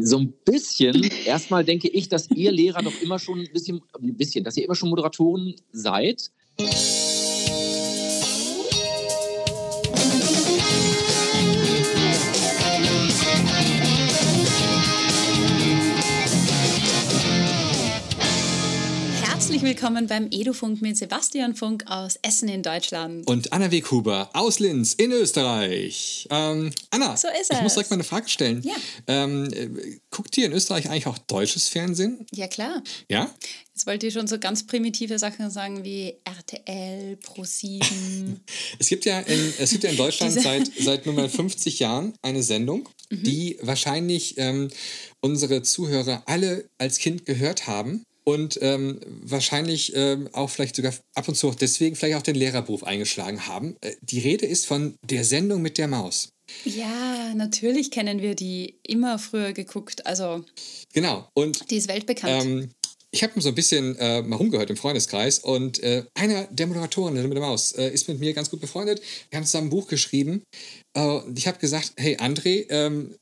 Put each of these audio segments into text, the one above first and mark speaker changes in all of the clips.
Speaker 1: So ein bisschen. Erstmal denke ich, dass ihr Lehrer doch immer schon ein bisschen, ein bisschen, dass ihr immer schon Moderatoren seid.
Speaker 2: Herzlich willkommen beim Edufunk mit Sebastian Funk aus Essen in Deutschland.
Speaker 3: Und Anna Weghuber aus Linz in Österreich. Ähm, Anna,
Speaker 2: So
Speaker 3: ich muss direkt mal eine Frage stellen.
Speaker 2: Ja.
Speaker 3: Ähm, äh, guckt ihr in Österreich eigentlich auch deutsches Fernsehen?
Speaker 2: Ja, klar.
Speaker 3: Ja?
Speaker 2: Jetzt wollt ihr schon so ganz primitive Sachen sagen wie RTL, Pro7.
Speaker 3: Es gibt ja in, es gibt ja in Deutschland seit, seit nunmehr 50 Jahren eine Sendung,
Speaker 2: Mhm.
Speaker 3: die wahrscheinlich ähm, unsere Zuhörer alle als Kind gehört haben und ähm, wahrscheinlich ähm, auch vielleicht sogar ab und zu deswegen vielleicht auch den Lehrerberuf eingeschlagen haben. Äh, die Rede ist von der Sendung mit der Maus.
Speaker 2: ja, natürlich kennen wir die immer früher geguckt. Also,
Speaker 3: Genau. Und
Speaker 2: die ist weltbekannt.
Speaker 3: Ähm, ich habe so ein bisschen äh, mal rumgehört im Freundeskreis und äh, einer der Moderatoren, der mit der Maus, äh, ist mit mir ganz gut befreundet. Wir haben zusammen ein Buch geschrieben. Äh, und ich habe gesagt, hey André, ähm,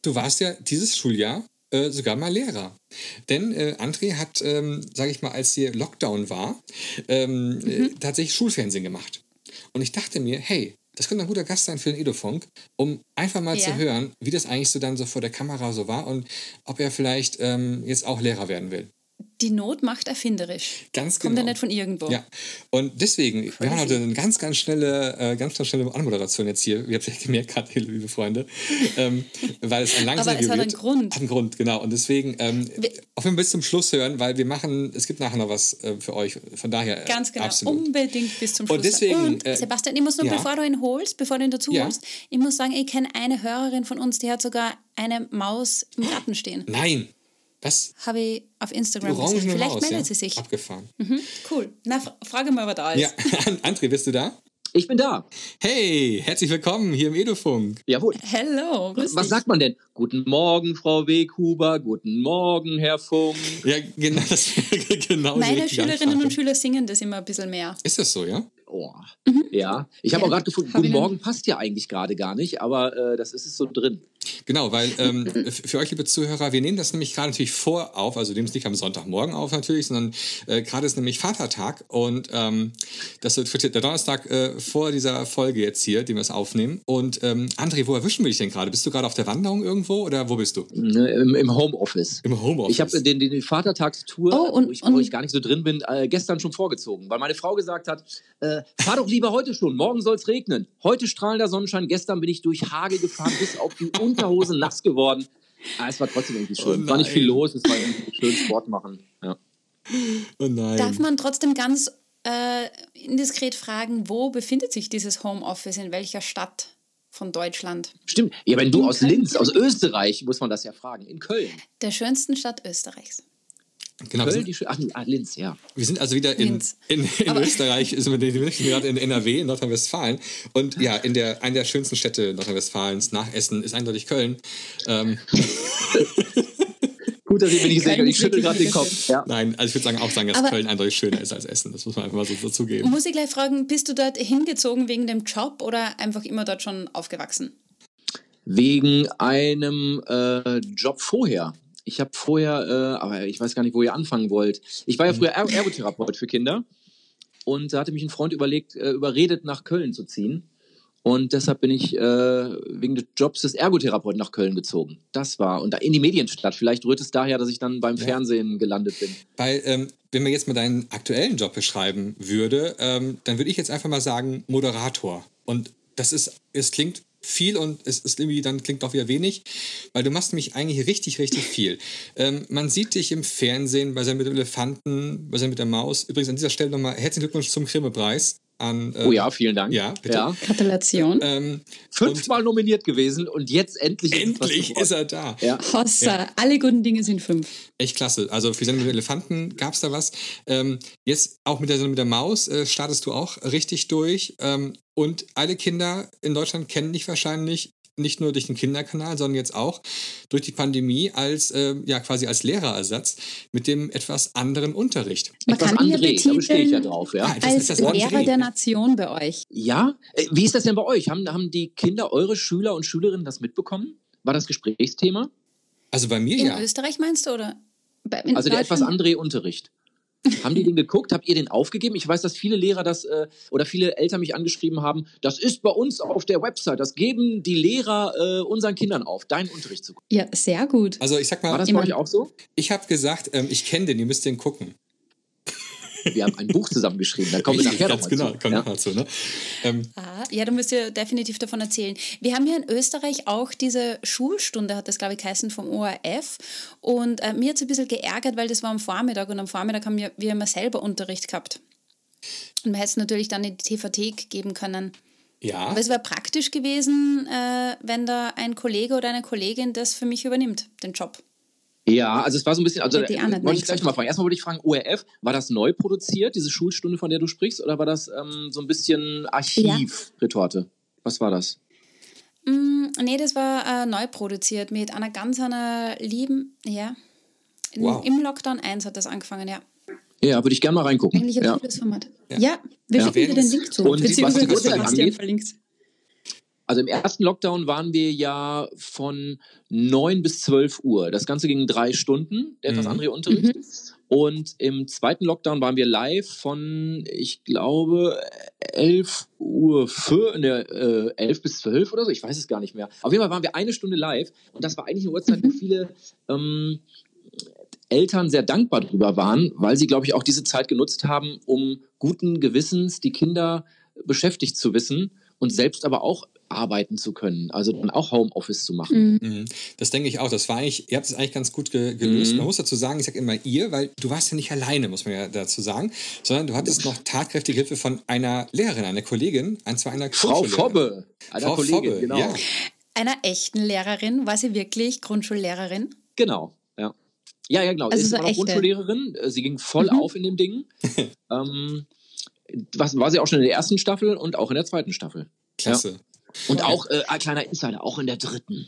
Speaker 3: du warst ja dieses Schuljahr äh, sogar mal Lehrer. Denn äh, André hat, ähm, sage ich mal, als hier Lockdown war, ähm, äh, tatsächlich Schulfernsehen gemacht. Und ich dachte mir, hey, das könnte ein guter Gast sein für den Edofunk, um einfach mal
Speaker 2: Ja.
Speaker 3: zu hören, wie das eigentlich so dann so vor der Kamera so war und ob er vielleicht ähm, jetzt auch Lehrer werden will.
Speaker 2: Die Not macht erfinderisch.
Speaker 3: Ganz
Speaker 2: Kommt ja
Speaker 3: genau.
Speaker 2: nicht von irgendwo.
Speaker 3: Ja, und deswegen, wir haben heute eine ganz, ganz schnelle, äh, ganz, ganz schnelle Anmoderation jetzt hier. Ihr habt ja gemerkt, gerade, liebe Freunde, ähm, weil es ein langes
Speaker 2: Aber es hat einen. Grund.
Speaker 3: Hat einen Grund, genau. Und deswegen, ähm,
Speaker 2: Wir-
Speaker 3: auf jeden Fall bis zum Schluss hören, weil wir machen, es gibt nachher noch was äh, für euch. Von daher,
Speaker 2: Ganz genau.
Speaker 3: absolut.
Speaker 2: Unbedingt bis zum Schluss.
Speaker 3: Und deswegen,
Speaker 2: Und
Speaker 3: äh,
Speaker 2: Sebastian, ich muss nur,
Speaker 3: ja.
Speaker 2: bevor du ihn holst, bevor du ihn dazu
Speaker 3: Ja.
Speaker 2: holst, ich muss sagen, ich kenne eine Hörerin von uns, die hat sogar eine Maus im Garten stehen.
Speaker 3: Nein, was?
Speaker 2: Habe ich auf Instagram gesehen.
Speaker 3: Orangene
Speaker 2: Vielleicht
Speaker 3: Maus,
Speaker 2: meldet
Speaker 3: ja?
Speaker 2: sie sich.
Speaker 3: Abgefahren.
Speaker 2: Mhm, cool. Na, fra- frage mal, was da ist.
Speaker 3: Ja, André, bist du da?
Speaker 1: Ich bin da.
Speaker 3: Hey, herzlich willkommen hier im Edofunk.
Speaker 1: Jawohl.
Speaker 2: Hello, grüß
Speaker 1: Was
Speaker 2: dich.
Speaker 1: sagt man denn? Guten Morgen, Frau Weghuber. Guten Morgen, Herr Funk.
Speaker 3: Ja, genau, das genau
Speaker 2: Meine Schülerinnen und Schüler singen das immer ein bisschen mehr.
Speaker 3: Ist das so, ja?
Speaker 1: Oh. Ja, ich habe
Speaker 2: Ja.
Speaker 1: auch gerade gefunden,
Speaker 2: Hab
Speaker 1: Guten Morgen passt ja eigentlich gerade gar nicht, aber äh, das ist es so drin.
Speaker 3: Genau, weil ähm, für euch, liebe Zuhörer, wir nehmen das nämlich gerade natürlich vor auf, also nehmen es nicht am Sonntagmorgen auf natürlich, sondern äh, gerade ist nämlich Vatertag und ähm, das wird der Donnerstag äh, vor dieser Folge jetzt hier, die wir es aufnehmen. Und ähm, André, wo erwischen wir dich denn gerade? Bist du gerade auf der Wanderung irgendwo oder wo bist du?
Speaker 1: Ne, Im, Im Homeoffice.
Speaker 3: Im Homeoffice.
Speaker 1: Ich habe den, den Vatertagstour,
Speaker 2: Oh, und-
Speaker 1: wo, ich, wo ich gar nicht so drin bin, äh, gestern schon vorgezogen, weil meine Frau gesagt hat, äh, fahr doch lieber heute schon, morgen soll es regnen. Heute strahlender Sonnenschein, gestern bin ich durch Hagel gefahren, bis auf die Unterhose nass geworden. Ah, es war trotzdem irgendwie schön.
Speaker 3: Oh
Speaker 1: war nicht viel los, es war irgendwie schön Sport machen. Ja.
Speaker 3: oh nein.
Speaker 2: Darf man trotzdem ganz äh, indiskret fragen, wo befindet sich dieses Homeoffice, in welcher Stadt von Deutschland?
Speaker 1: Stimmt. Ja, wenn du
Speaker 2: In
Speaker 1: aus
Speaker 2: Köln.
Speaker 1: Linz, aus Österreich, muss man das ja fragen. In Köln.
Speaker 2: Der schönsten Stadt Österreichs.
Speaker 3: Genau, wir
Speaker 1: Köln,
Speaker 3: sind,
Speaker 1: die schö- ach, ah, Linz, ja.
Speaker 3: wir sind also wieder in,
Speaker 2: Linz.
Speaker 3: in, in
Speaker 2: Aber-
Speaker 3: Österreich, sind wir wir sind gerade in NRW, in Nordrhein-Westfalen. Und ja, in der, einer der schönsten Städte Nordrhein-Westfalens nach Essen ist eindeutig Köln. Ähm,
Speaker 1: Gut, dass ihr mir nicht
Speaker 2: Köln
Speaker 1: ich schüttel gerade den Kopf. Ja.
Speaker 3: Nein, also ich würde sagen, auch sagen, dass
Speaker 2: Aber-
Speaker 3: Köln eindeutig schöner ist als Essen. Das muss man einfach mal so dazugeben.
Speaker 2: Muss ich gleich fragen, bist du dort hingezogen wegen dem Job oder einfach immer dort schon aufgewachsen?
Speaker 1: Wegen einem äh, Job vorher. Ich habe vorher, äh, aber ich weiß gar nicht, wo ihr anfangen wollt. Ich war ja früher er Ergotherapeut für Kinder und da hatte mich ein Freund überlegt, äh, überredet, nach Köln zu ziehen. Und deshalb bin ich äh, wegen des Jobs des Ergotherapeuten nach Köln gezogen. Das war, und da in die Medienstadt. Vielleicht rührt es daher, dass ich dann beim
Speaker 3: Ja.
Speaker 1: Fernsehen gelandet bin.
Speaker 3: Weil, ähm, wenn man jetzt mal deinen aktuellen Job beschreiben würde, ähm, dann würde ich jetzt einfach mal sagen Moderator. Und das ist, es klingt viel und es ist irgendwie dann klingt auch wieder wenig, weil du machst nämlich eigentlich richtig, richtig viel. Ähm, man sieht dich im Fernsehen bei seinem mit dem Elefanten, bei seinem mit der Maus. Übrigens an dieser Stelle nochmal herzlichen Glückwunsch zum Grimme-Preis. An, äh,
Speaker 1: Oh ja, vielen Dank.
Speaker 3: Ja, bitte.
Speaker 1: Ja.
Speaker 2: Gratulation.
Speaker 3: Ähm,
Speaker 1: Fünfmal nominiert gewesen und jetzt endlich ist
Speaker 3: endlich
Speaker 1: geworden.
Speaker 3: ist er da.
Speaker 1: Ja.
Speaker 2: Hossa, alle guten Dinge sind fünf.
Speaker 3: Echt klasse. Also für Sendung mit Elefanten gab es da was. Ähm, jetzt auch mit der Sendung mit der Maus äh, startest du auch richtig durch. Ähm, und alle Kinder in Deutschland kennen dich wahrscheinlich nicht nur durch den Kinderkanal, sondern jetzt auch durch die Pandemie als äh, ja quasi als Lehrerersatz mit dem etwas anderen Unterricht.
Speaker 2: Man
Speaker 1: Etwas
Speaker 2: kann
Speaker 1: André, da bestehe ich ja drauf. Ja.
Speaker 3: Das
Speaker 2: als
Speaker 3: ist das
Speaker 2: Lehrer
Speaker 3: André.
Speaker 2: der Nation bei euch.
Speaker 1: Ja, äh, wie ist das denn bei euch? Haben, haben die Kinder, eure Schüler und Schülerinnen das mitbekommen? War das Gesprächsthema?
Speaker 3: Also bei mir
Speaker 2: In
Speaker 3: ja.
Speaker 2: Österreich meinst du, oder?
Speaker 4: Bei- in
Speaker 1: Also der etwas andere Unterricht. Haben die den geguckt? Habt ihr den aufgegeben? Ich weiß, dass viele Lehrer das äh, oder viele Eltern mich angeschrieben haben. Das ist bei uns auf der Website. Das geben die Lehrer äh, unseren Kindern auf, deinen Unterricht zu gucken.
Speaker 4: Ja, sehr gut.
Speaker 3: Also ich sag
Speaker 1: War
Speaker 3: mal,
Speaker 1: das
Speaker 4: Immer-
Speaker 1: bei euch auch so?
Speaker 3: ich habe gesagt, ähm, ich kenne den, ihr müsst den gucken.
Speaker 1: Wir haben ein Buch zusammengeschrieben. Da kommen wir nachher
Speaker 3: ganz
Speaker 1: noch
Speaker 3: genau,
Speaker 1: zu.
Speaker 3: kommen
Speaker 1: Ja?
Speaker 3: zu. Ne? Ähm,
Speaker 2: Ah, ja, da müsst ihr definitiv davon erzählen. Wir haben hier in Österreich auch diese Schulstunde, hat das, glaube ich, geheißen, vom ORF. Und äh, mir hat es ein bisschen geärgert, weil das war am Vormittag und am Vormittag haben wir, wir immer selber Unterricht gehabt. Und man hätte es natürlich dann in die TVT geben können.
Speaker 3: ja,
Speaker 2: Aber es wäre praktisch gewesen, äh, wenn da ein Kollege oder eine Kollegin das für mich übernimmt, den Job.
Speaker 1: Ja, also es war so ein bisschen, also
Speaker 4: ich auch nicht
Speaker 1: wollte ich gleich mal fragen. Erstmal wollte ich fragen, ORF, war das neu produziert, diese Schulstunde, von der du sprichst, oder war das ähm, so ein bisschen Archivretorte? Was war das?
Speaker 2: Mm, nee, das war äh, neu produziert mit einer ganz einer lieben, ja. In,
Speaker 3: Wow.
Speaker 2: Im Lockdown 1 hat das angefangen, ja.
Speaker 1: Ja, würde ich gerne mal reingucken.
Speaker 4: Eigentlich ein
Speaker 1: ja.
Speaker 4: cooles Format.
Speaker 3: Ja.
Speaker 4: Ja, wir
Speaker 3: Ja.
Speaker 4: schicken dir den Link zu.
Speaker 1: Und was die Uhrzeit angeht?
Speaker 4: verlinkt.
Speaker 1: Also im ersten Lockdown waren wir ja von 9 bis 12 Uhr. Das Ganze ging drei Stunden, der etwas
Speaker 3: Mhm.
Speaker 1: andere Unterricht. Und im zweiten Lockdown waren wir live von, ich glaube, 11 Uhr für, ne, äh, 11 bis 12 oder so. Ich weiß es gar nicht mehr. Auf jeden Fall waren wir eine Stunde live. Und das war eigentlich eine Uhrzeit, wo viele ähm, Eltern sehr dankbar drüber waren, weil sie, glaube ich, auch diese Zeit genutzt haben, um guten Gewissens die Kinder beschäftigt zu wissen und selbst aber auch arbeiten zu können. Also dann auch Homeoffice zu machen.
Speaker 4: Mhm.
Speaker 3: Mhm. Das denke ich auch. Das war eigentlich, ihr habt es eigentlich ganz gut ge gelöst.
Speaker 1: Mhm.
Speaker 3: Man muss dazu sagen, ich sage immer ihr, weil du warst ja nicht alleine, muss man ja dazu sagen, sondern du hattest noch tatkräftige Hilfe von einer Lehrerin, einer Kollegin, und zwar einer
Speaker 1: Frau
Speaker 3: Grundschullehrerin.
Speaker 1: Fobbe, einer
Speaker 3: Frau
Speaker 1: Kollegin,
Speaker 3: Fobbe,
Speaker 1: genau.
Speaker 3: ja.
Speaker 2: Einer echten Lehrerin, war sie wirklich Grundschullehrerin?
Speaker 1: Genau, ja. Ja, ja, genau.
Speaker 4: Also
Speaker 1: sie ist
Speaker 4: so
Speaker 1: immer noch
Speaker 4: echte.
Speaker 1: Grundschullehrerin. Sie ging voll
Speaker 4: Mhm.
Speaker 1: auf in dem Ding. ähm, was, war sie auch schon in der ersten Staffel und auch in der zweiten Staffel.
Speaker 3: Klasse.
Speaker 1: Und auch äh, ein kleiner Insider, auch in der dritten.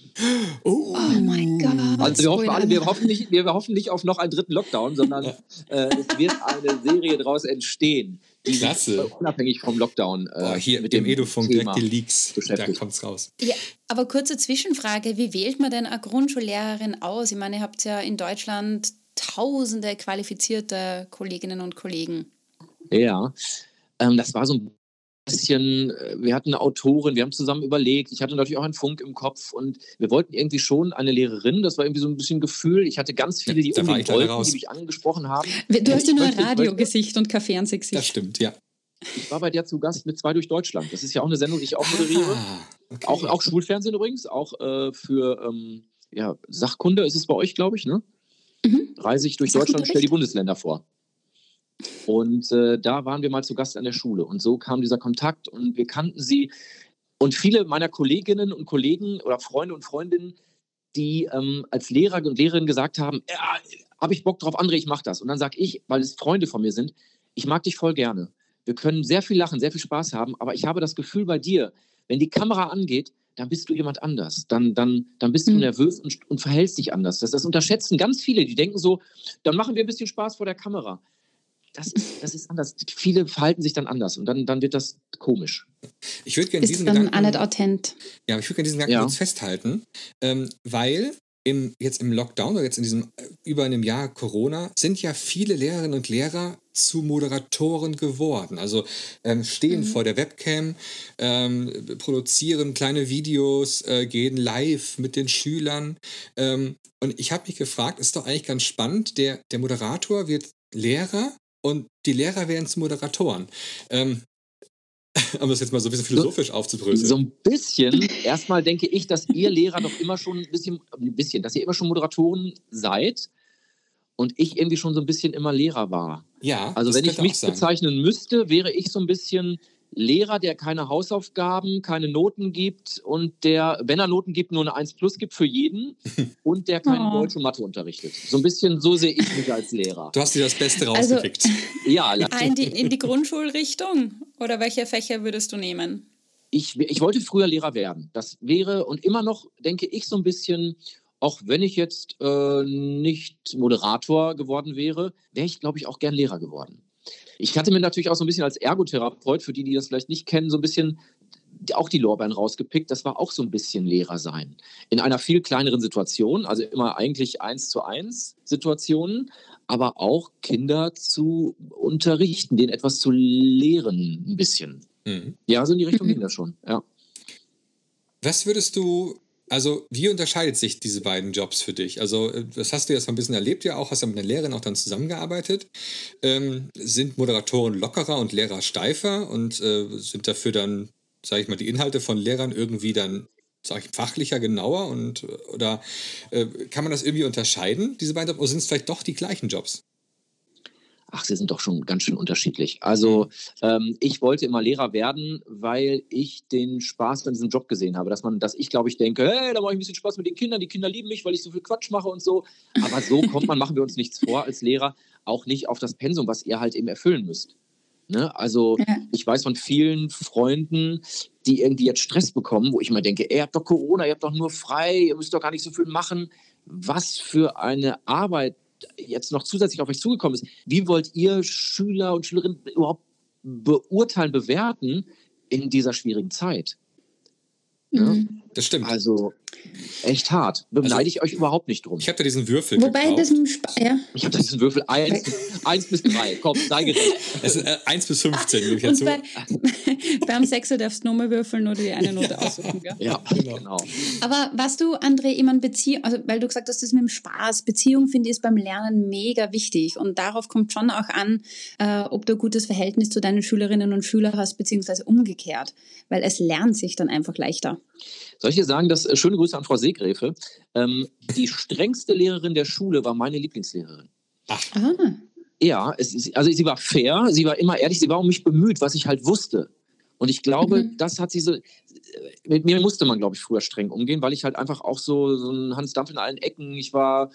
Speaker 3: Oh,
Speaker 4: Oh mein Gott.
Speaker 1: Also wir hoffen, alle, wir, hoffen nicht, wir hoffen nicht auf noch einen dritten Lockdown, sondern äh, es wird eine Serie daraus entstehen, die sich
Speaker 3: Klasse.
Speaker 1: äh, unabhängig vom Lockdown äh,
Speaker 3: Boah, hier
Speaker 1: mit
Speaker 3: dem
Speaker 1: dem
Speaker 3: Edufunk
Speaker 1: Thema
Speaker 3: direkt die Leaks. Da
Speaker 1: beschäftigt.
Speaker 3: kommt's raus.
Speaker 2: Ja, aber kurze Zwischenfrage, wie wählt man denn eine Grundschullehrerin aus? Ich meine, ihr habt ja in Deutschland tausende qualifizierte Kolleginnen und Kollegen.
Speaker 1: Ja, ähm, das war so ein bisschen, äh, wir hatten eine Autorin, wir haben zusammen überlegt, ich hatte natürlich auch einen Funk im Kopf und wir wollten irgendwie schon eine Lehrerin, das war irgendwie so ein bisschen Gefühl. Ich hatte ganz viele, die
Speaker 3: Ja, da war ich
Speaker 1: unbedingt
Speaker 3: leider
Speaker 1: wollten,
Speaker 3: raus.
Speaker 1: die mich angesprochen haben.
Speaker 4: Du hast ja nur ein Radiogesicht und kein Fernsehgesicht.
Speaker 3: Das stimmt, ja.
Speaker 1: Ich war bei der zu Gast mit zwei durch Deutschland. Das ist ja auch eine Sendung, die ich auch moderiere.
Speaker 3: Ah, okay.
Speaker 1: Auch, auch Schulfernsehen übrigens, auch äh, für ähm, ja, Sachkunde ist es bei euch, glaube ich, ne?
Speaker 4: Mhm.
Speaker 1: Reise ich durch? Deutschland, stelle die Bundesländer vor. Und äh, da waren wir mal zu Gast an der Schule. Und so kam dieser Kontakt und wir kannten sie. Und viele meiner Kolleginnen und Kollegen oder Freunde und Freundinnen, die ähm, als Lehrer und Lehrerinnen gesagt haben, ja, habe ich Bock drauf, André, ich mache das. Und dann sage ich, weil es Freunde von mir sind, ich mag dich voll gerne. Wir können sehr viel lachen, sehr viel Spaß haben, aber ich habe das Gefühl bei dir, wenn die Kamera angeht, dann bist du jemand anders. Dann, dann, dann bist du
Speaker 4: Mhm.
Speaker 1: nervös und, und verhältst dich anders. Das, das unterschätzen ganz viele, die denken so, dann machen wir ein bisschen Spaß vor der Kamera. Das ist, das ist anders. Viele verhalten sich dann anders und dann, dann wird das komisch.
Speaker 3: Ich würde gerne diesen Gedanken,
Speaker 4: authent.
Speaker 3: ja, ich würde gerne diesen Gedanken
Speaker 1: Ja.
Speaker 3: kurz festhalten, ähm, weil im, jetzt im Lockdown oder jetzt in diesem äh, über einem Jahr Corona sind ja viele Lehrerinnen und Lehrer zu Moderatoren geworden. Also ähm, stehen vor der Webcam, ähm, produzieren kleine Videos, äh, gehen live mit den Schülern. Ähm, und ich habe mich gefragt, ist doch eigentlich ganz spannend, der, der Moderator wird Lehrer und die Lehrer werden zu Moderatoren. Ähm, um das jetzt mal so ein bisschen philosophisch aufzubröseln.
Speaker 1: So ein bisschen, erstmal denke ich, dass ihr Lehrer doch immer schon ein bisschen, ein bisschen, dass ihr immer schon Moderatoren seid und ich irgendwie schon so ein bisschen immer Lehrer war.
Speaker 3: Ja,
Speaker 1: Also wenn ich mich bezeichnen müsste, wäre ich so ein bisschen Lehrer, der keine Hausaufgaben, keine Noten gibt und der, wenn er Noten gibt, nur eine 1 plus gibt für jeden und der keine
Speaker 4: Oh.
Speaker 1: Deutsch und Mathe unterrichtet. So ein bisschen so sehe ich mich als Lehrer.
Speaker 3: Du hast dir das Beste
Speaker 4: Also-
Speaker 3: rausgepickt.
Speaker 1: Ja,
Speaker 2: in, die, in die Grundschulrichtung? Oder welche Fächer würdest du nehmen?
Speaker 1: ich, ich wollte früher Lehrer werden. Das wäre und immer noch, denke ich, so ein bisschen, auch wenn ich jetzt äh, nicht Moderator geworden wäre, wäre ich, glaube ich, auch gern Lehrer geworden. Ich hatte mir natürlich auch so ein bisschen als Ergotherapeut, für die, die das vielleicht nicht kennen, so ein bisschen auch die Lorbeeren rausgepickt. Das war auch so ein bisschen Lehrer sein. In einer viel kleineren Situation, also immer eigentlich eins zu eins Situationen, aber auch Kinder zu unterrichten, denen etwas zu lehren, ein bisschen.
Speaker 3: Mhm.
Speaker 1: Ja, so in die Richtung
Speaker 2: Mhm.
Speaker 1: ging das schon. Ja.
Speaker 3: Was würdest du, also wie unterscheidet sich diese beiden Jobs für dich? Also äh, das hast du jetzt mal ein bisschen erlebt ja auch, hast ja mit einer Lehrerin auch dann zusammengearbeitet. Ähm, sind Moderatoren lockerer und Lehrer steifer und äh, sind dafür dann, sage ich mal, die Inhalte von Lehrern irgendwie dann, sage ich, fachlicher, genauer und oder äh, kann man das irgendwie unterscheiden, diese beiden Jobs, oder sind es vielleicht doch die gleichen Jobs?
Speaker 1: Ach, sie sind doch schon ganz schön unterschiedlich. Also ähm, ich wollte immer Lehrer werden, weil ich den Spaß an diesem Job gesehen habe. Dass man, dass ich glaube ich denke, hey, da mache ich ein bisschen Spaß mit den Kindern, die Kinder lieben mich, weil ich so viel Quatsch mache und so. Aber so kommt man, machen wir uns nichts vor als Lehrer, auch nicht auf das Pensum, was ihr halt eben erfüllen müsst. Ne? Also
Speaker 2: Ja.
Speaker 1: ich weiß von vielen Freunden, die irgendwie jetzt Stress bekommen, wo ich immer denke, ey, ihr habt doch Corona, ihr habt doch nur frei, ihr müsst doch gar nicht so viel machen. Was für eine Arbeit jetzt noch zusätzlich auf euch zugekommen ist. Wie wollt ihr Schüler und Schülerinnen überhaupt beurteilen, bewerten in dieser schwierigen Zeit? Ja.
Speaker 3: Das stimmt.
Speaker 1: Also echt hart. Beneide
Speaker 3: Also-
Speaker 1: ich euch überhaupt nicht drum.
Speaker 3: ich habe da diesen Würfel
Speaker 2: Wobei
Speaker 3: gekauft.
Speaker 2: das im Sp ja.
Speaker 1: Ich habe da diesen Würfel 1, 1 bis 3. Komm, sei gerecht.
Speaker 3: Es sind äh, 1 bis 15, gebe ich
Speaker 2: Und
Speaker 3: dazu.
Speaker 2: bei, beim Sechser darfst du nochmal würfeln oder die eine Note aussuchen. Gell?
Speaker 1: Ja,
Speaker 3: Genau.
Speaker 1: genau.
Speaker 2: Aber was du, André, immer in Beziehung, also weil du gesagt hast, das mit dem Spaß, Beziehung finde ich ist beim Lernen mega wichtig und darauf kommt schon auch an, äh, ob du ein gutes Verhältnis zu deinen Schülerinnen und Schülern hast, beziehungsweise umgekehrt, weil es lernt sich dann einfach leichter.
Speaker 1: Soll ich dir sagen, dass äh, schöne Grüße an Frau Seegräfe. Ähm, die strengste Lehrerin der Schule war meine Lieblingslehrerin.
Speaker 2: Ah,
Speaker 1: Ja, es also sie war fair, sie war immer ehrlich, sie war um mich bemüht, was ich halt wusste. Und ich glaube,
Speaker 2: Mhm.
Speaker 1: das hat sie so. Mit mir musste man, glaube ich, früher streng umgehen, weil ich halt einfach auch so, so ein Hans Dampf in allen Ecken, ich war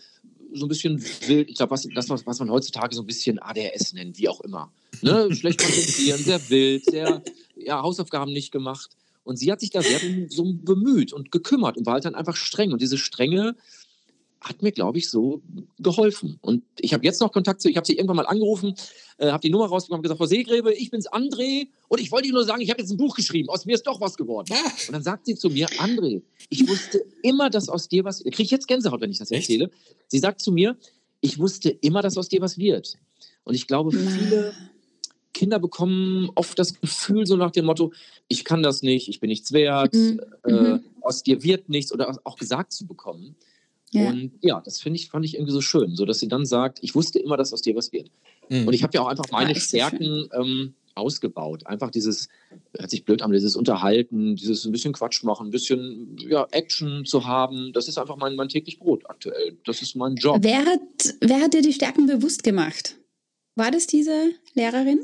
Speaker 1: so ein bisschen wild. Ich glaube, was, das, was, man heutzutage so ein bisschen ADHS nennt, wie auch immer. Ne? Schlecht konzentrieren, sehr wild, sehr, ja, Hausaufgaben nicht gemacht. Und sie hat sich da sehr so bemüht und gekümmert und war halt dann einfach streng. Und diese Strenge hat mir, glaube ich, so geholfen. Und ich habe jetzt noch Kontakt zu, ich habe sie irgendwann mal angerufen, äh, habe die Nummer rausbekommen, habe gesagt, Frau Seegräbe, ich bin's André und ich wollte Ihnen nur sagen, ich habe jetzt ein Buch geschrieben, aus mir ist doch was geworden.
Speaker 3: Ah,
Speaker 1: Und dann sagt sie zu mir, André, ich wusste immer, dass aus dir was, kriege ich jetzt Gänsehaut, wenn ich das
Speaker 3: Echt?
Speaker 1: erzähle. Sie sagt zu mir, ich wusste immer, dass aus dir was wird. Und ich glaube, viele Kinder bekommen oft das Gefühl so nach dem Motto, ich kann das nicht, ich bin nichts wert,
Speaker 2: Mhm.
Speaker 1: äh,
Speaker 2: Mhm.
Speaker 1: aus dir wird nichts oder auch gesagt zu bekommen.
Speaker 2: Ja.
Speaker 1: Und ja, das finde ich, fand ich irgendwie so schön, so dass sie dann sagt, ich wusste immer, dass aus dir was wird.
Speaker 3: mhm.
Speaker 1: Und ich habe ja auch einfach meine
Speaker 2: ist so
Speaker 1: Stärken ähm, ausgebaut. Einfach dieses, hört sich blöd an, dieses Unterhalten, dieses ein bisschen Quatsch machen, ein bisschen ja, Action zu haben. Das ist einfach mein, mein täglich Brot aktuell. Das ist mein Job.
Speaker 2: Wer hat, wer hat dir die Stärken bewusst gemacht? War das diese Lehrerin?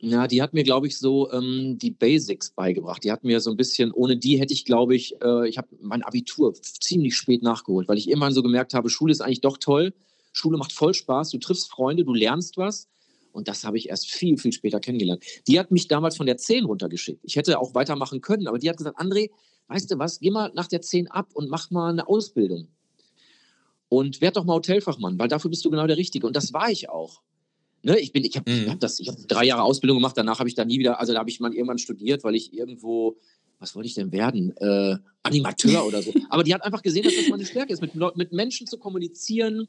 Speaker 1: Ja, die hat mir, glaube ich, so ähm, die Basics beigebracht. Die hat mir so ein bisschen, ohne die hätte ich, glaube ich, äh, ich habe mein Abitur ziemlich spät nachgeholt, weil ich irgendwann so gemerkt habe, Schule ist eigentlich doch toll. Schule macht voll Spaß, du triffst Freunde, du lernst was. Und das habe ich erst viel, viel später kennengelernt. Die hat mich damals von der 10 runtergeschickt. Ich hätte auch weitermachen können, aber die hat gesagt, André, weißt du was, geh mal nach der 10 ab und mach mal eine Ausbildung. Und werd doch mal Hotelfachmann, weil dafür bist du genau der Richtige. Und das war ich auch. Ne, ich bin, ich habe
Speaker 3: Mhm.
Speaker 1: hab das, ich habe drei Jahre Ausbildung gemacht, danach habe ich da nie wieder, also da habe ich mal irgendwann studiert, weil ich irgendwo, was wollte ich denn werden? Äh, Animateur oder so. Aber die hat einfach gesehen, dass das meine Stärke ist, mit, mit Menschen zu kommunizieren,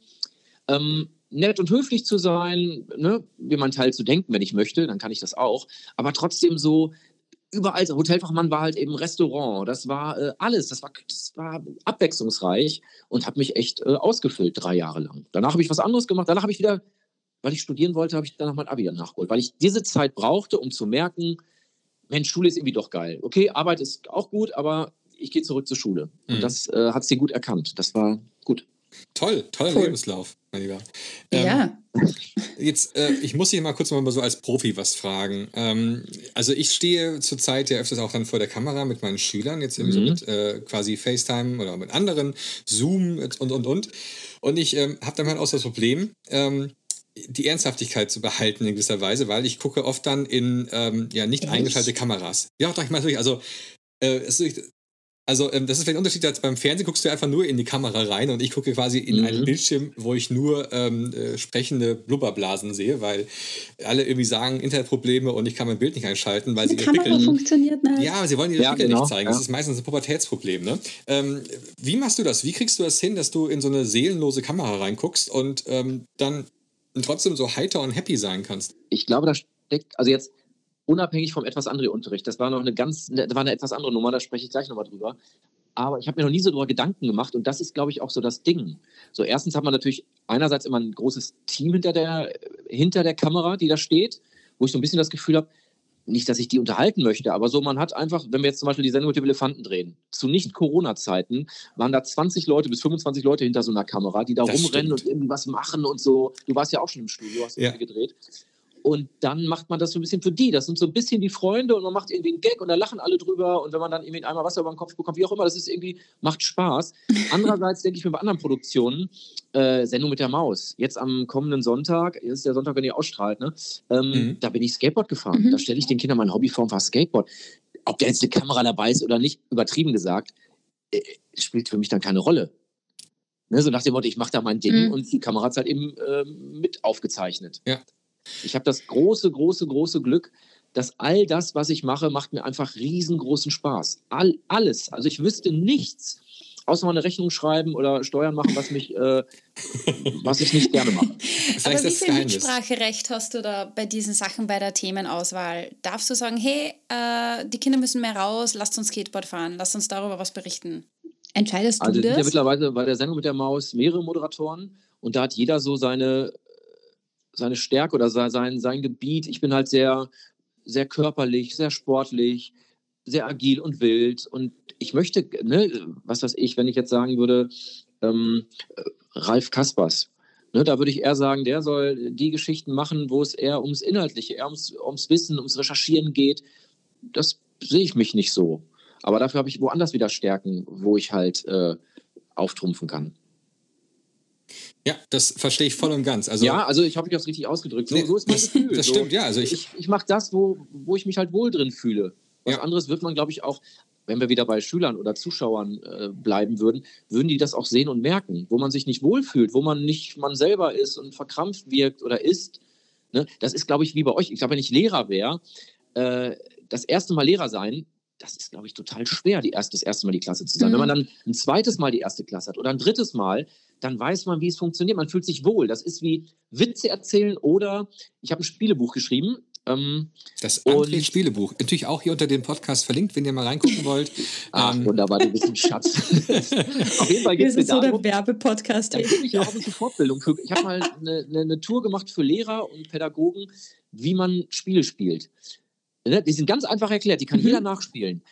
Speaker 1: ähm, nett und höflich zu sein, ne, wie mein Teil zu denken, wenn ich möchte, dann kann ich das auch. Aber trotzdem so überall, Hotelfachmann war halt eben Restaurant, das war äh, alles, das war, das war abwechslungsreich und hat mich echt äh, ausgefüllt drei Jahre lang. Danach habe ich was anderes gemacht, danach habe ich wieder weil ich studieren wollte, habe ich dann noch mein Abi nachgeholt, weil ich diese Zeit brauchte, um zu merken, Mensch, Schule ist irgendwie doch geil. Okay, Arbeit ist auch gut, aber ich gehe zurück zur Schule.
Speaker 3: Mhm.
Speaker 1: Und das äh, hat sie gut erkannt. Das war gut.
Speaker 3: Toll, toller
Speaker 2: Cool.
Speaker 3: Lebenslauf, mein Lieber. Ähm,
Speaker 2: ja.
Speaker 3: Jetzt, äh, ich muss dich mal kurz mal so als Profi was fragen. Ähm, also ich stehe zurzeit ja öfters auch dann vor der Kamera mit meinen Schülern, jetzt irgendwie so
Speaker 1: Mhm.
Speaker 3: mit äh, quasi FaceTime oder mit anderen, Zoom und und und. Und ich ähm, habe dann halt auch so das Problem, ähm, die Ernsthaftigkeit zu behalten in gewisser Weise, weil ich gucke oft dann in ähm, ja nicht
Speaker 2: Echt?
Speaker 3: eingeschaltete Kameras. Ja, doch, ich meine natürlich, also äh, es ist Also ähm, das ist vielleicht ein Unterschied, als beim Fernsehen guckst du einfach nur in die Kamera rein und ich gucke quasi in
Speaker 1: Mhm.
Speaker 3: einen Bildschirm, wo ich nur ähm, äh, sprechende Blubberblasen sehe, weil alle irgendwie sagen, Internetprobleme und ich kann mein Bild nicht einschalten, weil
Speaker 4: Die
Speaker 3: sie ihre
Speaker 4: Kamera
Speaker 3: Pickel...
Speaker 4: funktioniert nicht.
Speaker 3: Ja, aber sie wollen ihre
Speaker 1: Ja,
Speaker 3: Pickel
Speaker 1: genau,
Speaker 3: nicht zeigen.
Speaker 1: ja.
Speaker 3: Das ist meistens ein Pubertätsproblem. Ne? Ähm, wie machst du das? Wie kriegst du das hin, dass du in so eine seelenlose Kamera reinguckst und ähm, dann trotzdem so heiter und happy sein kannst?
Speaker 1: ich glaube, da steckt, also jetzt unabhängig vom etwas andere Unterricht, das war noch eine ganz, das war eine etwas andere Nummer, da spreche ich gleich nochmal drüber. Aber ich habe mir noch nie so darüber Gedanken gemacht und das ist, glaube ich, auch so das Ding. So, erstens hat man natürlich einerseits immer ein großes Team hinter der, hinter der Kamera, die da steht, wo ich so ein bisschen das Gefühl habe, nicht, dass ich die unterhalten möchte, aber so, man hat einfach, wenn wir jetzt zum Beispiel die Sendung mit dem Elefanten drehen, zu Nicht-Corona-Zeiten waren da 20 Leute bis 25 Leute hinter so einer Kamera, die da
Speaker 3: Das
Speaker 1: rumrennen
Speaker 3: stimmt.
Speaker 1: und irgendwie was machen und so. Du warst ja auch schon im Studio, hast
Speaker 3: Ja.
Speaker 1: ja. gedreht. Und dann macht man das so ein bisschen für die. Das sind so ein bisschen die Freunde und man macht irgendwie einen Gag und da lachen alle drüber. Und wenn man dann irgendwie einmal Wasser über den Kopf bekommt, wie auch immer, das ist irgendwie, macht Spaß. Andererseits denke ich mir bei anderen Produktionen, äh, Sendung mit der Maus. Jetzt am kommenden Sonntag, jetzt ist der Sonntag, wenn ihr ausstrahlt, ne? Ähm,
Speaker 3: Mhm.
Speaker 1: Da bin ich Skateboard gefahren.
Speaker 4: Mhm.
Speaker 1: Da stelle ich den Kindern mein Hobbyform war Skateboard. Ob da jetzt eine Kamera dabei ist oder nicht, übertrieben gesagt, äh, spielt für mich dann keine Rolle. Ne, so nach dem Motto, ich mache da mein Ding
Speaker 4: Mhm.
Speaker 1: und die Kamera hat es halt eben ähm, mit aufgezeichnet.
Speaker 3: Ja.
Speaker 1: Ich habe das große, große, große Glück, dass all das, was ich mache, macht mir einfach riesengroßen Spaß. All, alles. Also ich wüsste nichts, außer mal eine Rechnung schreiben oder Steuern machen, was mich, äh, was ich nicht gerne mache.
Speaker 2: Aber wie
Speaker 3: das
Speaker 2: viel. Mitspracherecht hast du da bei diesen Sachen bei der Themenauswahl? Darfst du sagen, hey, äh, die Kinder müssen mehr raus, lasst uns Skateboard fahren, lasst uns darüber was berichten?
Speaker 4: Entscheidest du
Speaker 1: Also es sind ja
Speaker 4: das?
Speaker 1: mittlerweile bei der Sendung mit der Maus mehrere Moderatoren und da hat jeder so seine, seine Stärke oder se- sein, sein Gebiet. Ich bin halt sehr, sehr körperlich, sehr sportlich, sehr agil und wild und ich möchte, ne, was weiß ich, wenn ich jetzt sagen würde, ähm, äh, Ralf Kaspers, ne, da würde ich eher sagen, der soll die Geschichten machen, wo es eher ums Inhaltliche, eher ums, ums Wissen, ums Recherchieren geht. Das sehe ich mich nicht so. Aber dafür habe ich woanders wieder Stärken, wo ich halt äh, auftrumpfen kann.
Speaker 3: Ja, das verstehe ich voll und ganz. Also,
Speaker 1: ja, also ich habe mich das richtig ausgedrückt. So,
Speaker 3: Nee,
Speaker 1: so ist mein
Speaker 3: das-
Speaker 1: Gefühl.
Speaker 3: das
Speaker 1: so,
Speaker 3: stimmt, ja, also ich-
Speaker 1: ich, ich mache das, wo, wo ich mich halt wohl drin fühle. Was
Speaker 3: Ja.
Speaker 1: anderes wird man, glaube ich, auch, wenn wir wieder bei Schülern oder Zuschauern äh, bleiben würden, würden die das auch sehen und merken, wo man sich nicht wohlfühlt, wo man nicht man selber ist und verkrampft wirkt oder ist. Ne? Das ist, glaube ich, wie bei euch. Ich glaube, wenn ich Lehrer wäre, äh, das erste Mal Lehrer sein, das ist, glaube ich, total schwer, die erste, das erste Mal die Klasse zu sein.
Speaker 4: Mhm.
Speaker 1: Wenn man dann ein zweites Mal die erste Klasse hat oder ein drittes Mal, dann weiß man, wie es funktioniert. Man fühlt sich wohl. Das ist wie Witze erzählen oder ich habe ein Spielebuch geschrieben. Ähm,
Speaker 3: das André Spielebuch. Natürlich auch hier unter dem Podcast verlinkt, wenn ihr mal reingucken wollt.
Speaker 1: ach,
Speaker 3: Ähm,
Speaker 1: wunderbar, du bist ein Schatz. Auf jeden Fall geht
Speaker 4: Das
Speaker 1: es
Speaker 4: so der Werbepodcast.
Speaker 1: da ich ja auch eine Fortbildung für. Ich habe mal eine, eine, eine Tour gemacht für Lehrer und Pädagogen, wie man Spiele spielt. Ne? Die sind ganz einfach erklärt, die kann
Speaker 4: Mhm.
Speaker 1: jeder nachspielen.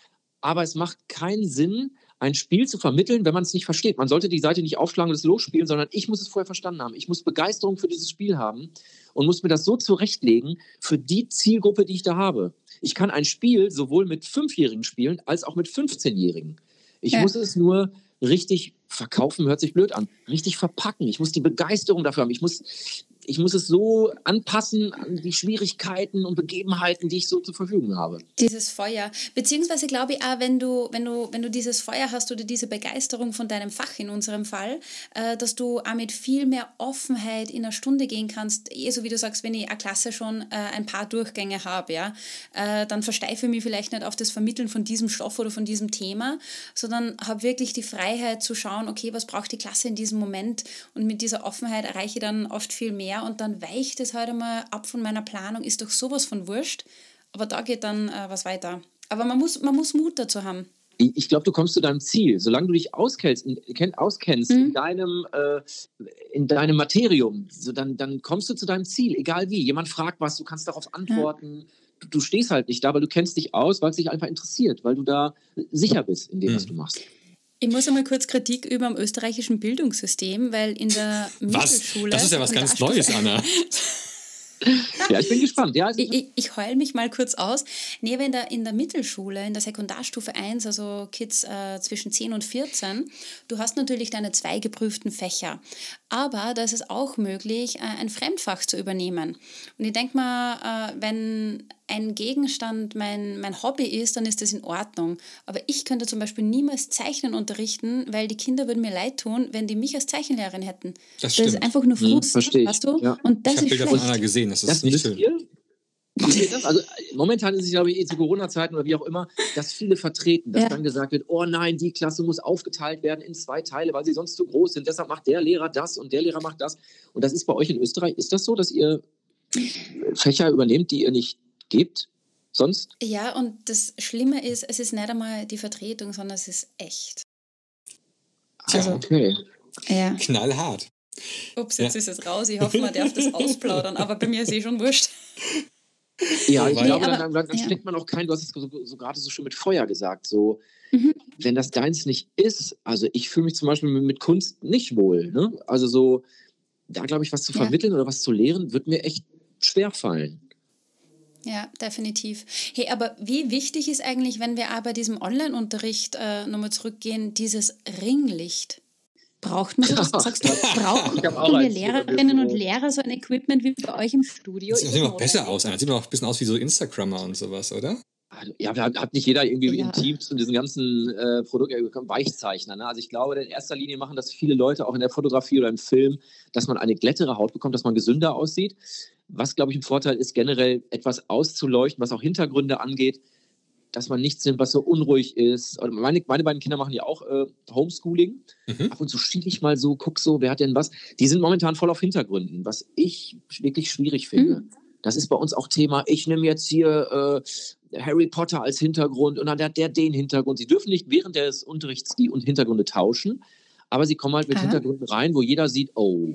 Speaker 1: Aber es macht keinen Sinn, ein Spiel zu vermitteln, wenn man es nicht versteht. Man sollte die Seite nicht aufschlagen und es losspielen, sondern ich muss es vorher verstanden haben. Ich muss Begeisterung für dieses Spiel haben und muss mir das so zurechtlegen für die Zielgruppe, die ich da habe. Ich kann ein Spiel sowohl mit Fünfjährigen spielen als auch mit 15-Jährigen. Ich
Speaker 4: Ja.
Speaker 1: muss es nur richtig verkaufen, hört sich blöd an, richtig verpacken. Ich muss die Begeisterung dafür haben. Ich muss, ich muss es so anpassen an die Schwierigkeiten und Begebenheiten, die ich so zur Verfügung habe.
Speaker 2: Dieses Feuer. Beziehungsweise glaube ich auch, wenn du, wenn, du, wenn du dieses Feuer hast oder diese Begeisterung von deinem Fach in unserem Fall, äh, dass du auch mit viel mehr Offenheit in eine Stunde gehen kannst. Eh, so wie du sagst, wenn ich eine Klasse schon äh, ein paar Durchgänge habe, ja, äh, dann versteife ich mich vielleicht nicht auf das Vermitteln von diesem Stoff oder von diesem Thema, sondern habe wirklich die Freiheit zu schauen, okay, was braucht die Klasse in diesem Moment? Und mit dieser Offenheit erreiche ich dann oft viel mehr und dann weicht es halt einmal ab von meiner Planung, ist doch sowas von wurscht. Aber da geht dann äh, was weiter. Aber man muss, man muss Mut dazu haben.
Speaker 1: Ich, ich glaube, du kommst zu deinem Ziel. Solange du dich auskennst, in, kenn, auskennst in,
Speaker 4: Mhm.
Speaker 1: deinem, äh, in deinem Materium, so dann, dann kommst du zu deinem Ziel, egal wie. Jemand fragt was, du kannst darauf antworten. Du, du stehst halt nicht da, weil du kennst dich aus, weil es dich einfach interessiert, weil du da sicher bist in dem, was
Speaker 3: Mhm.
Speaker 1: du machst.
Speaker 2: Ich muss einmal kurz Kritik üben am österreichischen Bildungssystem, weil in der
Speaker 3: was?
Speaker 2: Mittelschule.
Speaker 3: Das ist ja was ganz Neues, Anna.
Speaker 1: Ja, ich bin gespannt. Ja,
Speaker 2: Ich, ich, ich heul mich mal kurz aus. Nee, in der, in der Mittelschule, in der Sekundarstufe 1, also Kids äh, zwischen 10 und 14, du hast natürlich deine zwei geprüften Fächer. Aber da ist es auch möglich, äh, ein Fremdfach zu übernehmen. Und ich denke mal, äh, wenn ein Gegenstand mein, mein Hobby ist, dann ist das in Ordnung. Aber ich könnte zum Beispiel niemals Zeichnen unterrichten, weil die Kinder würden mir leid tun, wenn die mich als Zeichenlehrerin hätten.
Speaker 3: Das
Speaker 4: Das
Speaker 3: stimmt.
Speaker 4: ist einfach nur
Speaker 1: Hm,
Speaker 4: Frust,
Speaker 1: verstehe ich.
Speaker 4: weißt du?
Speaker 1: Ja.
Speaker 4: Und das
Speaker 3: ich habe Bilder von
Speaker 4: schlecht.
Speaker 3: Anna gesehen, das ist
Speaker 1: Das
Speaker 3: nicht schön.
Speaker 1: ihr? Also momentan ist es, glaube ich, eh zu Corona-Zeiten oder wie auch immer, dass viele vertreten, dass
Speaker 4: Ja.
Speaker 1: dann gesagt wird, oh nein, die Klasse muss aufgeteilt werden in zwei Teile, weil sie sonst zu groß sind. Deshalb macht der Lehrer das und der Lehrer macht das. Und das ist bei euch in Österreich, ist das so, dass ihr Fächer übernehmt, die ihr nicht gebt? Sonst?
Speaker 2: Ja, und das Schlimme ist, es ist nicht einmal die Vertretung, sondern es ist echt.
Speaker 4: Also-
Speaker 1: Ah, okay.
Speaker 4: Ja.
Speaker 3: Knallhart.
Speaker 2: Ups,
Speaker 3: Ja.
Speaker 2: jetzt ist es raus. Ich hoffe, man darf das ausplaudern, aber bei mir ist eh schon wurscht.
Speaker 1: Ja, ich
Speaker 3: Weil-
Speaker 1: glaube,
Speaker 4: Nee,
Speaker 1: dann,
Speaker 4: aber-
Speaker 1: dann, dann
Speaker 4: ja.
Speaker 1: steckt man auch kein, du hast es so, so gerade so schön mit Feuer gesagt, so,
Speaker 4: Mhm.
Speaker 1: wenn das deins nicht ist, also ich fühle mich zum Beispiel mit, mit Kunst nicht wohl, ne? Also so, da glaube ich, was zu
Speaker 4: Ja.
Speaker 1: vermitteln oder was zu lehren, wird mir echt schwer fallen.
Speaker 2: Ja, definitiv. Hey, aber wie wichtig ist eigentlich, wenn wir auch bei diesem Online-Unterricht äh, nochmal zurückgehen, dieses Ringlicht?
Speaker 4: Braucht man sowas? Sagst du, brauchen
Speaker 1: auch
Speaker 4: wir
Speaker 1: eins.
Speaker 4: Lehrerinnen und Lehrer so ein Equipment wie bei euch im Studio?
Speaker 3: Das sieht
Speaker 4: das
Speaker 3: noch besser aus. Das sieht noch ein bisschen aus wie so Instagrammer und sowas, oder?
Speaker 1: Also, Ja, hat nicht jeder irgendwie
Speaker 4: Ja.
Speaker 1: im Team zu diesen ganzen äh, Produkt Weichzeichner. Ne? Also ich glaube, in erster Linie machen das viele Leute auch in der Fotografie oder im Film, dass man eine glättere Haut bekommt, dass man gesünder aussieht. Was, glaube ich, ein Vorteil ist, generell etwas auszuleuchten, was auch Hintergründe angeht, dass man nichts nimmt, was so unruhig ist. Meine, meine beiden Kinder machen ja auch äh, Homeschooling.
Speaker 3: Mhm.
Speaker 1: Ab und zu schiele ich mal so, guck so, wer hat denn was. Die sind momentan voll auf Hintergründen, was ich wirklich schwierig finde. Das ist bei uns auch Thema. Ich nehme jetzt hier äh, Harry Potter als Hintergrund und dann hat der den Hintergrund. Sie dürfen nicht während des Unterrichts die und Hintergründe tauschen, aber sie kommen halt mit
Speaker 4: Aha.
Speaker 1: Hintergründen rein, wo jeder sieht, oh,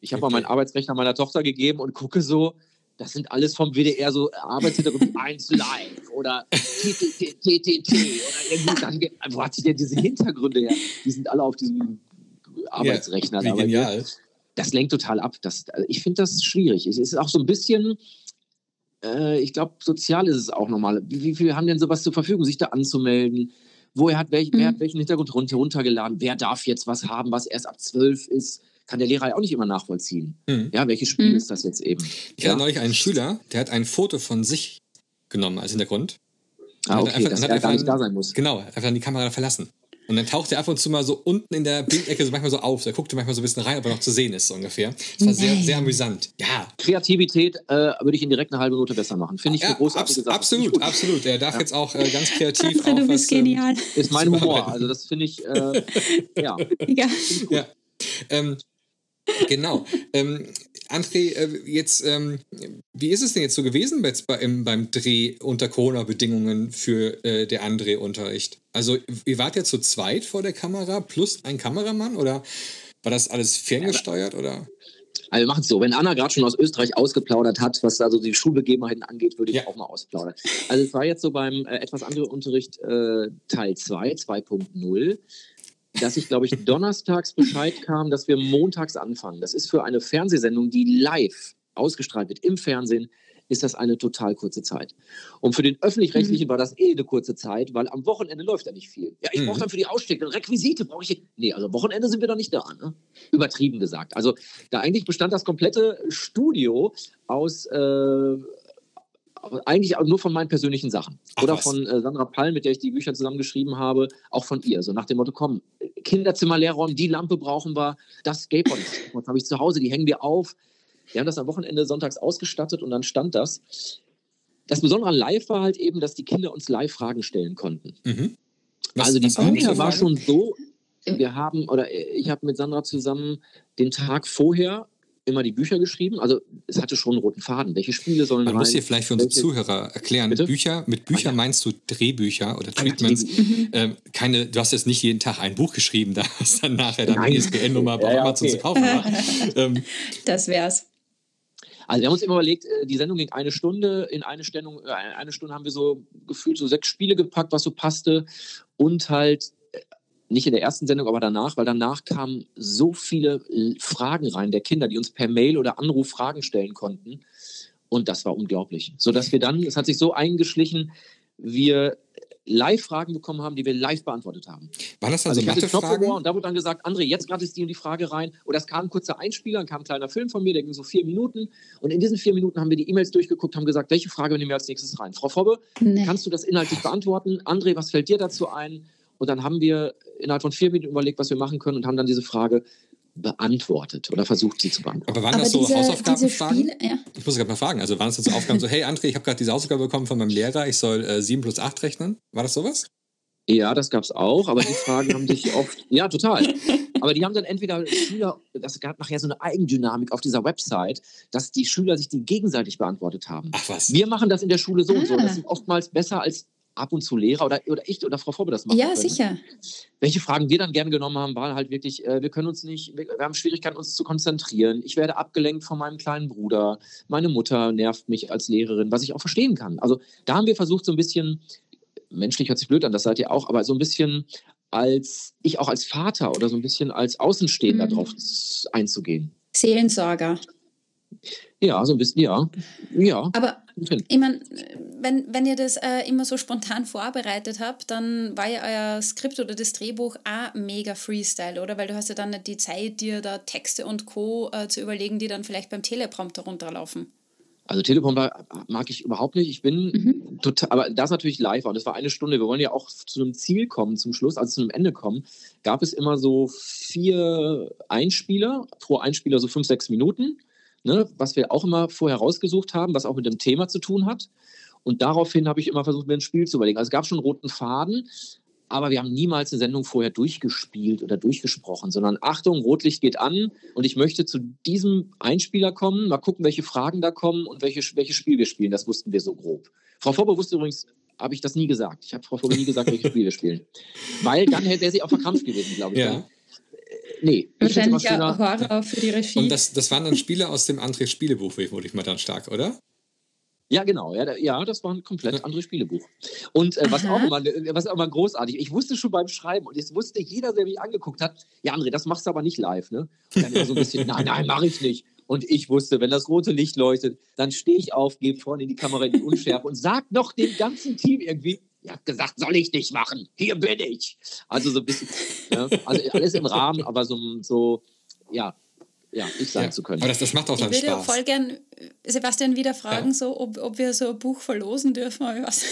Speaker 1: ich habe mal
Speaker 3: Okay.
Speaker 1: meinen Arbeitsrechner meiner Tochter gegeben und gucke so, das sind alles vom WDR so Arbeitshintergrund 1 live oder TTT oder irgendwie dann, wo hat sich denn diese Hintergründe her? Die sind alle auf diesem Arbeitsrechner.
Speaker 3: Wie
Speaker 1: bei mir
Speaker 3: genial.
Speaker 1: Das lenkt total ab. Das, also ich finde das schwierig. Es ist auch so ein bisschen, äh, ich glaube, sozial ist es auch nochmal. Wie, wie viele haben denn sowas zur Verfügung, sich da anzumelden? Woher hat welch, Wer
Speaker 4: Mhm.
Speaker 1: hat welchen Hintergrund runter, runtergeladen? Wer darf jetzt was haben, was erst ab zwölf ist? Kann der Lehrer ja auch nicht immer nachvollziehen.
Speaker 3: Mhm.
Speaker 1: Ja, welches Spiel
Speaker 4: Mhm.
Speaker 1: ist das jetzt eben?
Speaker 3: Ich
Speaker 1: ja?
Speaker 3: hatte neulich einen Schüler, der hat ein Foto von sich genommen als Hintergrund.
Speaker 1: ah,
Speaker 3: hat
Speaker 1: okay,
Speaker 3: einfach-
Speaker 1: dass
Speaker 3: hat
Speaker 1: er
Speaker 3: einfach
Speaker 1: gar nicht da sein muss.
Speaker 3: Genau, hat einfach dann die Kamera verlassen. Und dann taucht er ab und zu mal so unten in der Bildecke so manchmal so auf. Da guckte manchmal so ein bisschen rein, ob er noch zu sehen ist, so ungefähr. Das war sehr,
Speaker 4: Nein.
Speaker 3: sehr amüsant. Ja,
Speaker 1: Kreativität äh, würde ich ihn direkt eine halbe Minute besser machen. Finde ich
Speaker 3: ja
Speaker 1: eine großartige
Speaker 3: abs
Speaker 1: Sache.
Speaker 3: Absolut, absolut. Er darf jetzt auch äh, ganz kreativ auch
Speaker 4: du bist genial.
Speaker 1: Ist mein Humor. Also das finde ich, äh, ja.
Speaker 4: Ja.
Speaker 3: Ja. Ähm, genau. Ähm, André, äh, jetzt, ähm, wie ist es denn jetzt so gewesen bei, bei, im, beim Dreh unter Corona-Bedingungen für äh, der André-Unterricht? Also, ihr wart ja zu zweit vor der Kamera plus ein Kameramann oder war das alles ferngesteuert oder?
Speaker 1: Also wir machen es so, wenn Anna gerade schon aus Österreich ausgeplaudert hat, was also die Schulbegebenheiten angeht, würde ich
Speaker 3: Ja.
Speaker 1: auch mal ausplaudern. Also es war jetzt so beim äh, etwas anderen Unterricht äh, Teil 2, 2.0, dass ich, glaube ich, donnerstags Bescheid kam, dass wir montags anfangen. Das ist für eine Fernsehsendung, die live ausgestrahlt wird im Fernsehen, ist das eine total kurze Zeit. Und für den Öffentlich-Rechtlichen war das eh eine kurze Zeit, weil am Wochenende läuft ja nicht viel. Ja, ich
Speaker 3: Mhm.
Speaker 1: brauche dann für die Ausstecker Requisite, brauche ich. Nee, also am Wochenende sind wir da nicht da. Ne? Übertrieben gesagt. Also da eigentlich bestand das komplette Studio aus äh, eigentlich auch nur von meinen persönlichen Sachen.
Speaker 3: Ach,
Speaker 1: Oder
Speaker 3: was.
Speaker 1: von äh, Sandra Pall, mit der ich die Bücher zusammengeschrieben habe, auch von ihr. So nach dem Motto, komm, Kinderzimmer leer räumen, die Lampe brauchen wir, das Skateboard, das habe ich zu Hause, die hängen wir auf. Wir haben das am Wochenende sonntags ausgestattet und dann stand das. Das Besondere an Live war halt eben, dass die Kinder uns live Fragen stellen konnten.
Speaker 3: Mhm. Was-
Speaker 1: also die Bücher war schon so, wir haben, oder ich habe mit Sandra zusammen den Tag vorher immer die Bücher geschrieben. Also es hatte schon einen roten Faden. Welche Spiele sollen
Speaker 3: Man
Speaker 1: rein?
Speaker 3: muss hier vielleicht für unsere
Speaker 1: welche-
Speaker 3: Zuhörer erklären,
Speaker 1: Bitte?
Speaker 3: Bücher, mit Büchern
Speaker 1: Ah, ja.
Speaker 3: meinst du Drehbücher oder Treatments.
Speaker 1: Drehbücher.
Speaker 3: Ähm, keine, du hast jetzt nicht jeden Tag ein Buch geschrieben, da ist dann nachher deine. ISBN-Nummer bei
Speaker 1: Ja,
Speaker 3: Amazon
Speaker 1: okay.
Speaker 3: zu kaufen. war. ähm,
Speaker 4: Das wär's.
Speaker 1: Also wir haben uns immer überlegt, äh, die Sendung ging eine Stunde. In eine, Stellung, äh, eine Stunde haben wir so gefühlt so sechs Spiele gepackt, was so passte. Und halt nicht in der ersten Sendung, aber danach, weil danach kamen so viele äh, Fragen rein der Kinder, die uns per Mail oder Anruf Fragen stellen konnten. Und das war unglaublich. Sodass wir dann, es hat sich so eingeschlichen, wir Live-Fragen bekommen haben, die wir live beantwortet haben.
Speaker 3: Waren das dann
Speaker 1: Also
Speaker 3: so
Speaker 1: ich hatte Knopf
Speaker 3: Mathefragen?
Speaker 1: und da wurde dann gesagt, André, jetzt gerade ist die und die Frage rein. Oder es kam ein kurzer Einspieler, dann kam ein kleiner Film von mir, der ging so vier Minuten. Und in diesen vier Minuten haben wir die E-Mails durchgeguckt, haben gesagt, welche Frage nehmen wir als nächstes rein? Frau Fobbe,
Speaker 4: Nee.
Speaker 1: kannst du das inhaltlich beantworten? André, was fällt dir dazu ein? Und dann haben wir innerhalb von vier Minuten überlegt, was wir machen können und haben dann diese Frage beantwortet oder versucht, sie zu beantworten.
Speaker 3: Aber waren
Speaker 4: Aber
Speaker 3: das so
Speaker 4: diese, diese
Speaker 3: Hausaufgabenfragen?
Speaker 4: Spiele, ja.
Speaker 3: Ich muss gerade mal fragen, also waren das jetzt so Aufgaben so, hey André, ich habe gerade diese Hausaufgabe bekommen von meinem Lehrer, ich soll äh, 7 plus 8 rechnen? War das sowas?
Speaker 1: Ja, das gab es auch, aber die Fragen haben sich oft, ja, total. Aber die haben dann entweder Schüler, das gab nachher so eine Eigendynamik auf dieser Website, dass die Schüler sich die gegenseitig beantwortet haben.
Speaker 3: Ach was.
Speaker 1: Wir machen das in der Schule so und so.
Speaker 4: Ah.
Speaker 1: Das ist oftmals besser als ab und zu Lehrer oder, oder ich oder Frau Vorbe das machen
Speaker 4: ja,
Speaker 1: können.
Speaker 4: sicher.
Speaker 1: Welche Fragen wir dann gerne genommen haben, waren halt wirklich, äh, wir können uns nicht, wir, wir haben Schwierigkeiten, uns zu konzentrieren. Ich werde abgelenkt von meinem kleinen Bruder. Meine Mutter nervt mich als Lehrerin, was ich auch verstehen kann. Also da haben wir versucht, so ein bisschen, menschlich hört sich blöd an, das seid ihr auch, aber so ein bisschen als, ich auch als Vater oder so ein bisschen als Außenstehender
Speaker 4: Mhm.
Speaker 1: drauf einzugehen.
Speaker 4: Seelensorger.
Speaker 1: Ja, so ein bisschen, ja. Ja.
Speaker 4: Aber.
Speaker 2: Ich meine, wenn, wenn ihr das äh, immer so spontan vorbereitet habt, dann war ja euer Skript oder das Drehbuch auch mega Freestyle, oder? Weil du hast ja dann nicht die Zeit, dir da Texte und Co. Äh, zu überlegen, die dann vielleicht beim Teleprompter runterlaufen.
Speaker 1: Also Teleprompter mag ich überhaupt nicht. Ich bin
Speaker 4: Mhm.
Speaker 1: total, aber das natürlich live war. Und das war eine Stunde. Wir wollen ja auch zu einem Ziel kommen, zum Schluss, also zu einem Ende kommen. Gab es immer so vier Einspieler, pro Einspieler so fünf, sechs Minuten, ne, was wir auch immer vorher rausgesucht haben, was auch mit dem Thema zu tun hat. Und daraufhin habe ich immer versucht, mir ein Spiel zu überlegen. Also es gab schon einen roten Faden, aber wir haben niemals eine Sendung vorher durchgespielt oder durchgesprochen, sondern Achtung, Rotlicht geht an und ich möchte zu diesem Einspieler kommen, mal gucken, welche Fragen da kommen und welche, welches Spiel wir spielen. Das wussten wir so grob. Frau Vorbe wusste übrigens, habe ich das nie gesagt. Ich habe Frau Vorbe nie gesagt, welches Spiel wir spielen. Weil dann hätte wäre sie auch verkrampft gewesen, glaube ich.
Speaker 3: Ja.
Speaker 1: Dann. Äh, Nee,
Speaker 4: wahrscheinlich ja
Speaker 1: schöner,
Speaker 4: Horror für die Regie.
Speaker 3: Und das, das waren dann Spiele aus dem André Spielebuch, würde ich mal dann stark, oder?
Speaker 1: Ja, genau. Ja, da- ja, das war ein komplett anderes Spielebuch. Und äh, was, auch immer, was auch immer großartig, ich wusste schon beim Schreiben und es wusste jeder, der mich angeguckt hat, ja, André, das machst du aber nicht live, ne? Und dann immer so ein bisschen, nein, nein, mache ich nicht. Und ich wusste, wenn das rote Licht leuchtet, dann stehe ich auf, gebe vorne in die Kamera in die Unschärfe und sag noch dem ganzen Team irgendwie, ihr habt gesagt, soll ich nicht machen. Hier bin ich. Also so ein bisschen, ja, also alles im Rahmen, aber so, so ja, ja, ich sein
Speaker 3: Ja.
Speaker 1: zu können.
Speaker 3: Aber das, das macht auch
Speaker 2: Ich
Speaker 3: dann
Speaker 2: würde
Speaker 3: Spaß.
Speaker 2: voll gern äh, Sebastian wieder fragen,
Speaker 3: Ja.
Speaker 2: so, ob, ob wir so ein Buch verlosen dürfen. Aber was.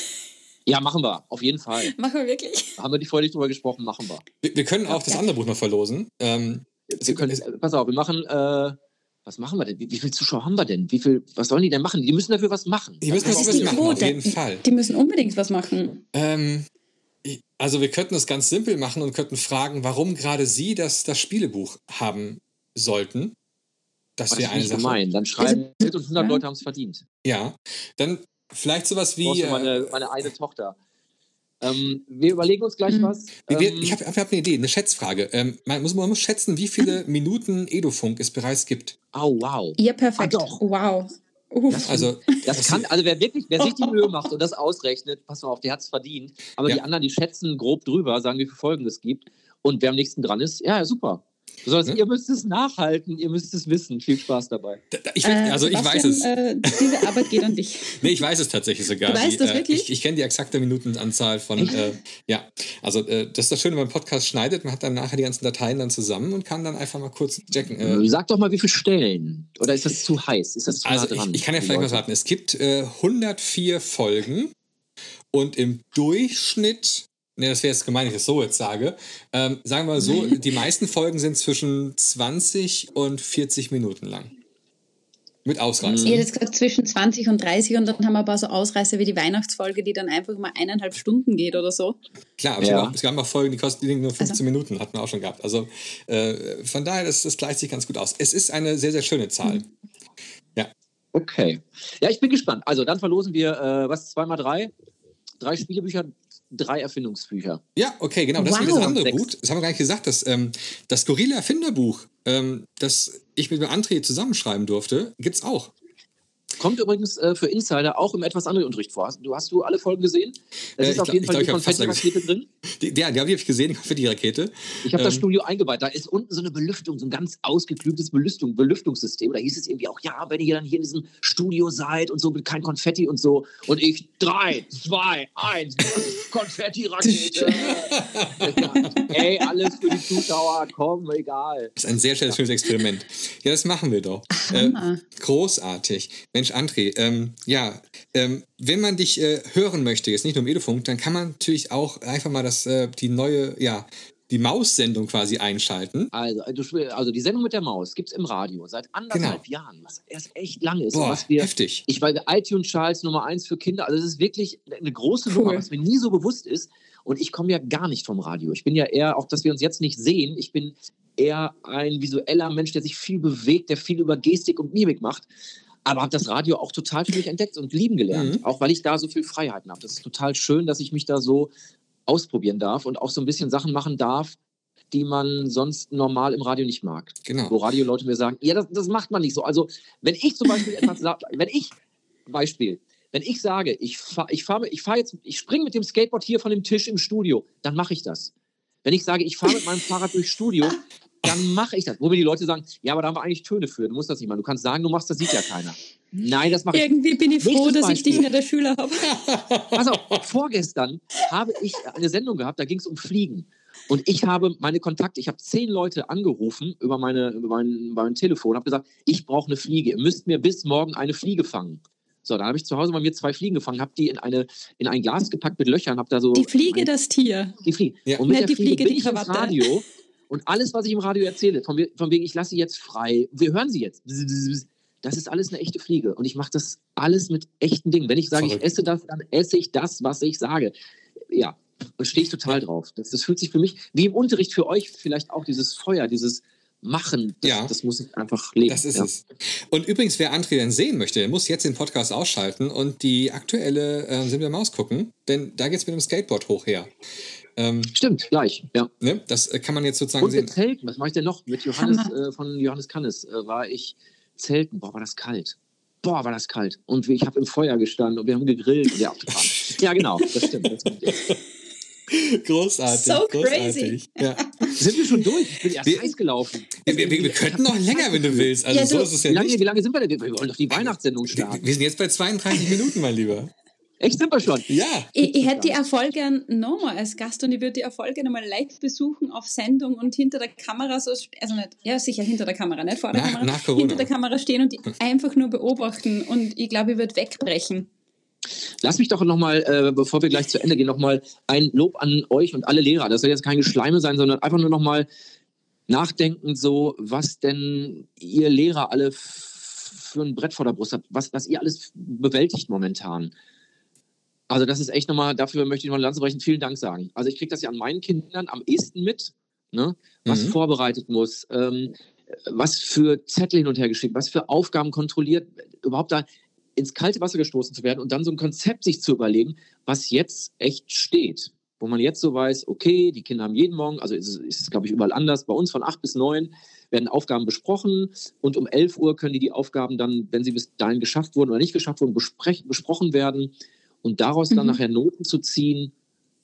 Speaker 1: Ja, machen wir, auf jeden Fall.
Speaker 2: Machen wir wirklich?
Speaker 1: Haben wir nicht vorher nicht drüber gesprochen, machen wir.
Speaker 3: Wir, wir können auch das andere Buch noch verlosen. Ähm,
Speaker 1: Wir können, pass auf, wir machen, äh, was machen wir denn? Wie, wie viele Zuschauer haben wir denn? Wie viel, was sollen die denn machen? Die müssen dafür was machen.
Speaker 3: die müssen
Speaker 1: ist
Speaker 3: was
Speaker 1: die
Speaker 3: machen,
Speaker 1: Quote.
Speaker 3: auf jeden Fall.
Speaker 4: Die müssen unbedingt was machen.
Speaker 3: Ähm, also wir könnten es ganz simpel machen und könnten fragen, warum gerade Sie das, das Spielebuch haben sollten. Das wäre eine Sache.
Speaker 1: gemein. Dann schreiben
Speaker 4: Also,
Speaker 1: und 100
Speaker 4: ja.
Speaker 1: Leute haben es verdient.
Speaker 3: Ja, dann vielleicht sowas wie...
Speaker 1: Du
Speaker 3: äh,
Speaker 1: meine, meine eine Tochter. Ähm, wir überlegen uns gleich
Speaker 4: Mhm.
Speaker 1: was.
Speaker 3: Wir,
Speaker 1: Ähm,
Speaker 3: ich habe hab eine Idee, eine Schätzfrage. Ähm, man, muss, man muss schätzen, wie viele Minuten Edufunk es bereits gibt.
Speaker 1: oh, wow.
Speaker 4: Ja, perfekt.
Speaker 1: Ah, doch.
Speaker 4: Wow. Uff.
Speaker 3: Also,
Speaker 1: Das kann, also wer wirklich, wer sich die Mühe macht und das ausrechnet, pass mal auf, der hat es verdient. Aber
Speaker 3: Ja.
Speaker 1: die anderen, die schätzen grob drüber, sagen, wie viele Folgen es gibt. Und wer am nächsten dran ist, ja, super. Besonders,
Speaker 3: Ne?
Speaker 1: ihr müsst es nachhalten, ihr müsst es wissen. Viel Spaß dabei.
Speaker 3: da- da- ich, find,
Speaker 4: Äh,
Speaker 3: also ich weiß es.
Speaker 4: Äh, diese Arbeit geht an dich.
Speaker 3: Nee, ich weiß es tatsächlich sogar.
Speaker 4: Du weißt
Speaker 3: Die,
Speaker 4: das
Speaker 3: äh,
Speaker 4: wirklich?
Speaker 3: Ich, ich kenne die exakte Minutenanzahl von, äh, ja. Also äh, das ist das Schöne, wenn man Podcast schneidet, man hat dann nachher die ganzen Dateien dann zusammen und kann dann einfach mal kurz checken. Äh,
Speaker 1: Sag doch mal, wie viele Stellen. Oder ist das zu heiß? Ist das zu
Speaker 3: also
Speaker 1: nah dran?
Speaker 3: ich, ich kann ja vielleicht mal
Speaker 1: Leute?
Speaker 3: sagen, es gibt äh, 104 Folgen und im Durchschnitt, ne, das wäre jetzt gemein, wenn ich das so jetzt sage, ähm, sagen wir mal so, die meisten Folgen sind zwischen 20 und 40 Minuten lang. Mit Ausreißern.
Speaker 4: Ich hätte jetzt gesagt zwischen 20 und 30 und dann haben wir ein paar so Ausreißer wie die Weihnachtsfolge, die dann einfach mal eineinhalb Stunden geht oder so.
Speaker 3: Klar, aber es,
Speaker 1: Ja.
Speaker 3: gab auch, es gab auch Folgen, die kosten nur 15
Speaker 4: Also-
Speaker 3: Minuten, hatten wir auch schon gehabt. Also äh, von daher, das, das gleicht sich ganz gut aus. Es ist eine sehr, sehr schöne Zahl.
Speaker 1: Okay. Ja, ich bin gespannt. Also dann verlosen wir, äh, was, zweimal drei? Drei Spielebücher, drei Erfindungsbücher.
Speaker 3: Ja, okay, genau. Das ist
Speaker 4: Wow.
Speaker 3: wieder das andere
Speaker 1: Sechs.
Speaker 3: Buch. Das haben wir gar nicht gesagt. Das, ähm, das skurrile Erfinderbuch, ähm, das ich mit dem André zusammenschreiben durfte, gibt es auch.
Speaker 1: Kommt übrigens äh, für Insider auch im etwas anderen Unterricht vor. Hast du, hast du alle Folgen gesehen? Es
Speaker 3: Äh,
Speaker 1: ist auf
Speaker 3: glaub-
Speaker 1: jeden Fall
Speaker 3: glaub,
Speaker 1: die Konfetti-Rakete drin.
Speaker 3: Die, ja, die habe ich gesehen, die Rakete.
Speaker 1: Ich habe das
Speaker 3: Ähm,
Speaker 1: Studio eingeweiht. Da ist unten so eine Belüftung, so ein ganz ausgeklügeltes Belüftung, Belüftungssystem. Da hieß es irgendwie auch, ja, wenn ihr dann hier in diesem Studio seid und so, mit kein Konfetti und so. Und ich, drei, zwei, eins, Konfetti-Rakete. ja, ey, alles für die Zuschauer, komm, egal.
Speaker 3: Das ist ein sehr schönes, schönes Experiment. Ja, das machen wir doch. Äh, großartig. Mensch, André, ähm, ja, ähm, wenn man dich äh, hören möchte, jetzt nicht nur im Edufunk, dann kann man natürlich auch einfach mal das, äh, die neue, ja, die Maus-Sendung quasi einschalten.
Speaker 1: Also, spiel- also die Sendung mit der Maus gibt es im Radio seit anderthalb
Speaker 3: Genau.
Speaker 1: Jahren, was erst echt lang ist.
Speaker 3: Boah,
Speaker 1: wir,
Speaker 3: heftig.
Speaker 1: Ich war iTunes Charts Nummer eins für Kinder. Also das ist wirklich eine große
Speaker 4: Cool.
Speaker 1: Nummer, was mir nie so bewusst ist. Und ich komme ja gar nicht vom Radio. Ich bin ja eher, auch dass wir uns jetzt nicht sehen, ich bin eher ein visueller Mensch, der sich viel bewegt, der viel über Gestik und Mimik macht. Aber habe das Radio auch total für mich entdeckt und lieben gelernt.
Speaker 3: Mhm.
Speaker 1: Auch weil ich da so viel Freiheiten habe. Das ist total schön, dass ich mich da so ausprobieren darf und auch so ein bisschen Sachen machen darf, die man sonst normal im Radio nicht mag wo
Speaker 3: Genau.
Speaker 1: Radioleute mir sagen, ja, das, das macht man nicht so. Also, wenn ich zum Beispiel etwas sage, wenn ich, Beispiel, wenn ich sage, ich fahre ich fahr, ich fahr jetzt, ich springe mit dem Skateboard hier von dem Tisch im Studio, dann mache ich das. Wenn ich sage, ich fahre mit meinem Fahrrad durchs Studio, dann mache ich das. Wo mir die Leute sagen, ja, aber da haben wir eigentlich Töne für, du musst das nicht machen. Du kannst sagen, du machst, das sieht ja keiner. Nein, das mache ich.
Speaker 4: Irgendwie bin ich froh, dass ich dich nicht der Schüler habe.
Speaker 1: Pass auf, vorgestern habe ich eine Sendung gehabt, da ging es um Fliegen. Und ich habe meine Kontakte, ich habe zehn Leute angerufen über, meine, über mein, mein Telefon, habe gesagt, ich brauche eine Fliege. Ihr müsst mir bis morgen eine Fliege fangen. So, dann habe ich zu Hause bei mir zwei Fliegen gefangen, habe die in, eine, in ein Glas gepackt mit Löchern, habe da so.
Speaker 4: Die Fliege,
Speaker 1: mein-
Speaker 4: das Tier.
Speaker 1: die Fliege.
Speaker 3: Ja.
Speaker 1: Und mit
Speaker 4: Nicht
Speaker 1: der
Speaker 4: die
Speaker 1: Fliege,
Speaker 4: Fliege,
Speaker 1: bin
Speaker 4: die
Speaker 1: ich ins
Speaker 4: Krawatte.
Speaker 1: Radio und alles, was ich im Radio erzähle, von, von wegen, ich lasse sie jetzt frei, wir hören sie jetzt. Das ist alles eine echte Fliege. Und ich mache das alles mit echten Dingen. Wenn ich sage, ich
Speaker 3: Verrückt.
Speaker 1: esse das, dann esse ich das, was ich sage. Ja, da stehe ich total drauf. Das, das fühlt sich für mich, wie im Unterricht für euch vielleicht auch dieses Feuer, dieses Machen, das,
Speaker 3: Ja.
Speaker 1: das muss ich einfach leben.
Speaker 3: Das ist
Speaker 1: ja.
Speaker 3: es. Und übrigens, wer André denn sehen möchte, der muss jetzt den Podcast ausschalten und die aktuelle äh, Sim der Maus gucken, denn da geht es mit dem Skateboard hoch her. Ähm,
Speaker 1: Stimmt, gleich. Ja.
Speaker 3: ne? Das äh, kann man jetzt sozusagen
Speaker 1: Und
Speaker 3: sehen.
Speaker 1: Zelten, was mache ich denn noch? Mit Johannes, äh, von Johannes Kannes äh, war ich Zelten. Boah, war das kalt. Boah, war das kalt. Und ich habe im Feuer gestanden und wir haben gegrillt. Ja, ja genau, das stimmt. Das stimmt.
Speaker 3: Großartig.
Speaker 4: So
Speaker 3: großartig. Ja.
Speaker 1: Sind wir schon durch? Ich bin erst
Speaker 3: Wir-
Speaker 1: heiß gelaufen.
Speaker 3: Wir, wir, wir könnten noch länger, wenn du willst. Also
Speaker 4: Ja,
Speaker 3: so ist es
Speaker 1: Wie
Speaker 3: ja
Speaker 1: lange,
Speaker 3: nicht.
Speaker 1: wie lange sind wir denn? Wir wollen doch die Weihnachtssendung
Speaker 3: Wir,
Speaker 1: starten.
Speaker 3: wir sind jetzt bei 32 Minuten, mein Lieber.
Speaker 1: Echt, sind wir schon?
Speaker 3: Ja.
Speaker 4: Ich, ich hätte die Erfolge nochmal als Gast und ich würde die Erfolge nochmal live besuchen auf Sendung und hinter der Kamera so, also nicht, ja sicher hinter der Kamera, nicht vor der
Speaker 3: Nach-
Speaker 4: Kamera,
Speaker 3: nach
Speaker 4: hinter der Kamera stehen und die einfach nur beobachten und ich glaube, ich würde wegbrechen.
Speaker 1: Lass mich doch nochmal, äh, bevor wir gleich zu Ende gehen, nochmal ein Lob an euch und alle Lehrer. Das soll jetzt kein Geschleime sein, sondern einfach nur nochmal nachdenken, so, was denn ihr Lehrer alle für ein Brett vor der Brust habt, was, was ihr alles bewältigt momentan. Also das ist echt nochmal, dafür möchte ich mal Lanze brechen, vielen Dank sagen. Also ich kriege das ja an meinen Kindern am ehesten mit, ne? was
Speaker 3: Mhm.
Speaker 1: vorbereitet muss, ähm, was für Zettel hin und her geschickt, was für Aufgaben kontrolliert, überhaupt da ins kalte Wasser gestoßen zu werden und dann so ein Konzept sich zu überlegen, was jetzt echt steht. Wo man jetzt so weiß, okay, die Kinder haben jeden Morgen, also ist es, glaube ich, überall anders, bei uns von 8 bis 9 werden Aufgaben besprochen und um 11 Uhr können die, die Aufgaben dann, wenn sie bis dahin geschafft wurden oder nicht geschafft wurden, besprochen werden und daraus dann
Speaker 4: Mhm.
Speaker 1: nachher Noten zu ziehen,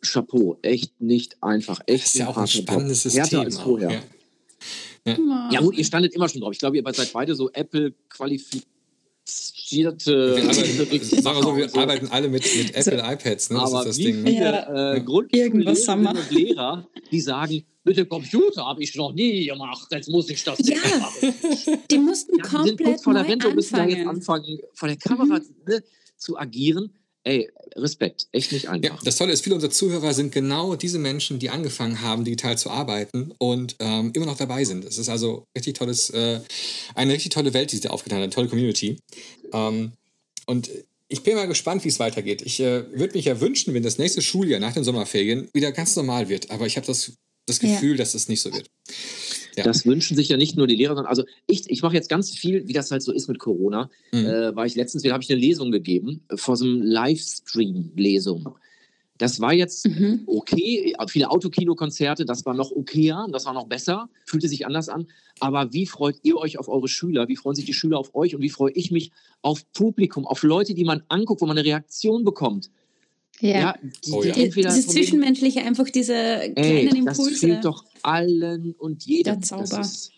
Speaker 1: Chapeau, echt nicht einfach. Echt
Speaker 3: Das ist ja auch ein
Speaker 1: harter Job.
Speaker 3: spannendes
Speaker 1: Härter
Speaker 3: System.
Speaker 1: als
Speaker 3: auch,
Speaker 1: vorher.
Speaker 3: ja.
Speaker 1: Ja gut, ihr standet immer schon drauf. Ich glaube, ihr seid beide so Apple-qualifizierte
Speaker 3: Wir arbeiten, wir so, wir
Speaker 1: so.
Speaker 3: arbeiten alle mit, mit Apple iPads. Ne? Das
Speaker 1: Aber
Speaker 3: ist das
Speaker 1: wie
Speaker 3: Ding.
Speaker 1: viele
Speaker 4: Ja.
Speaker 1: äh,
Speaker 4: Irgendwas haben
Speaker 1: Grundschullehrerinnen und Lehrer, die sagen, mit dem Computer habe ich noch nie gemacht, jetzt muss ich das
Speaker 4: Ja.
Speaker 1: machen.
Speaker 4: Die mussten
Speaker 1: Ja, die sind
Speaker 4: komplett
Speaker 1: kurz vor der
Speaker 4: neu
Speaker 1: Rente und müssen da jetzt
Speaker 4: anfangen.
Speaker 1: anfangen, vor der Kamera ne, zu agieren. Ey, Respekt, echt nicht
Speaker 3: Ja,
Speaker 1: einfach.
Speaker 3: das Tolle ist, viele unserer Zuhörer sind genau diese Menschen, die angefangen haben, digital zu arbeiten und ähm, immer noch dabei sind. Es ist also richtig tolles, äh, eine richtig tolle Welt, die sich da aufgetan hat, eine tolle Community. Ähm, und ich bin mal gespannt, wie es weitergeht. Ich äh, würde mich ja wünschen, wenn das nächste Schuljahr nach den Sommerferien wieder ganz normal wird. Aber ich habe das, das
Speaker 4: Ja.
Speaker 3: Gefühl, dass es nicht so wird. Ja.
Speaker 1: Das wünschen sich ja nicht nur die Lehrer, sondern also ich, ich mache jetzt ganz viel, wie das halt so ist mit Corona.
Speaker 3: Mhm.
Speaker 1: Äh, war ich letztens wieder, habe ich eine Lesung gegeben, vor so einem Livestream-Lesung. Das war jetzt
Speaker 2: Mhm.
Speaker 1: okay. Viele Autokinokonzerte, das war noch okayer, das war noch besser, fühlte sich anders an. Aber wie freut ihr euch auf eure Schüler? Wie freuen sich die Schüler auf euch? Und wie freue ich mich auf Publikum, auf Leute, die man anguckt, wo man eine Reaktion bekommt?
Speaker 2: Ja.
Speaker 1: die,
Speaker 3: Oh
Speaker 1: die
Speaker 3: ja.
Speaker 1: entweder
Speaker 4: Dieses Zwischenmenschliche, einfach diese
Speaker 1: Ey,
Speaker 4: kleinen
Speaker 1: das
Speaker 4: Impulse.
Speaker 1: fehlt doch allen und jedem.
Speaker 4: Der Zauber.
Speaker 1: Das ist,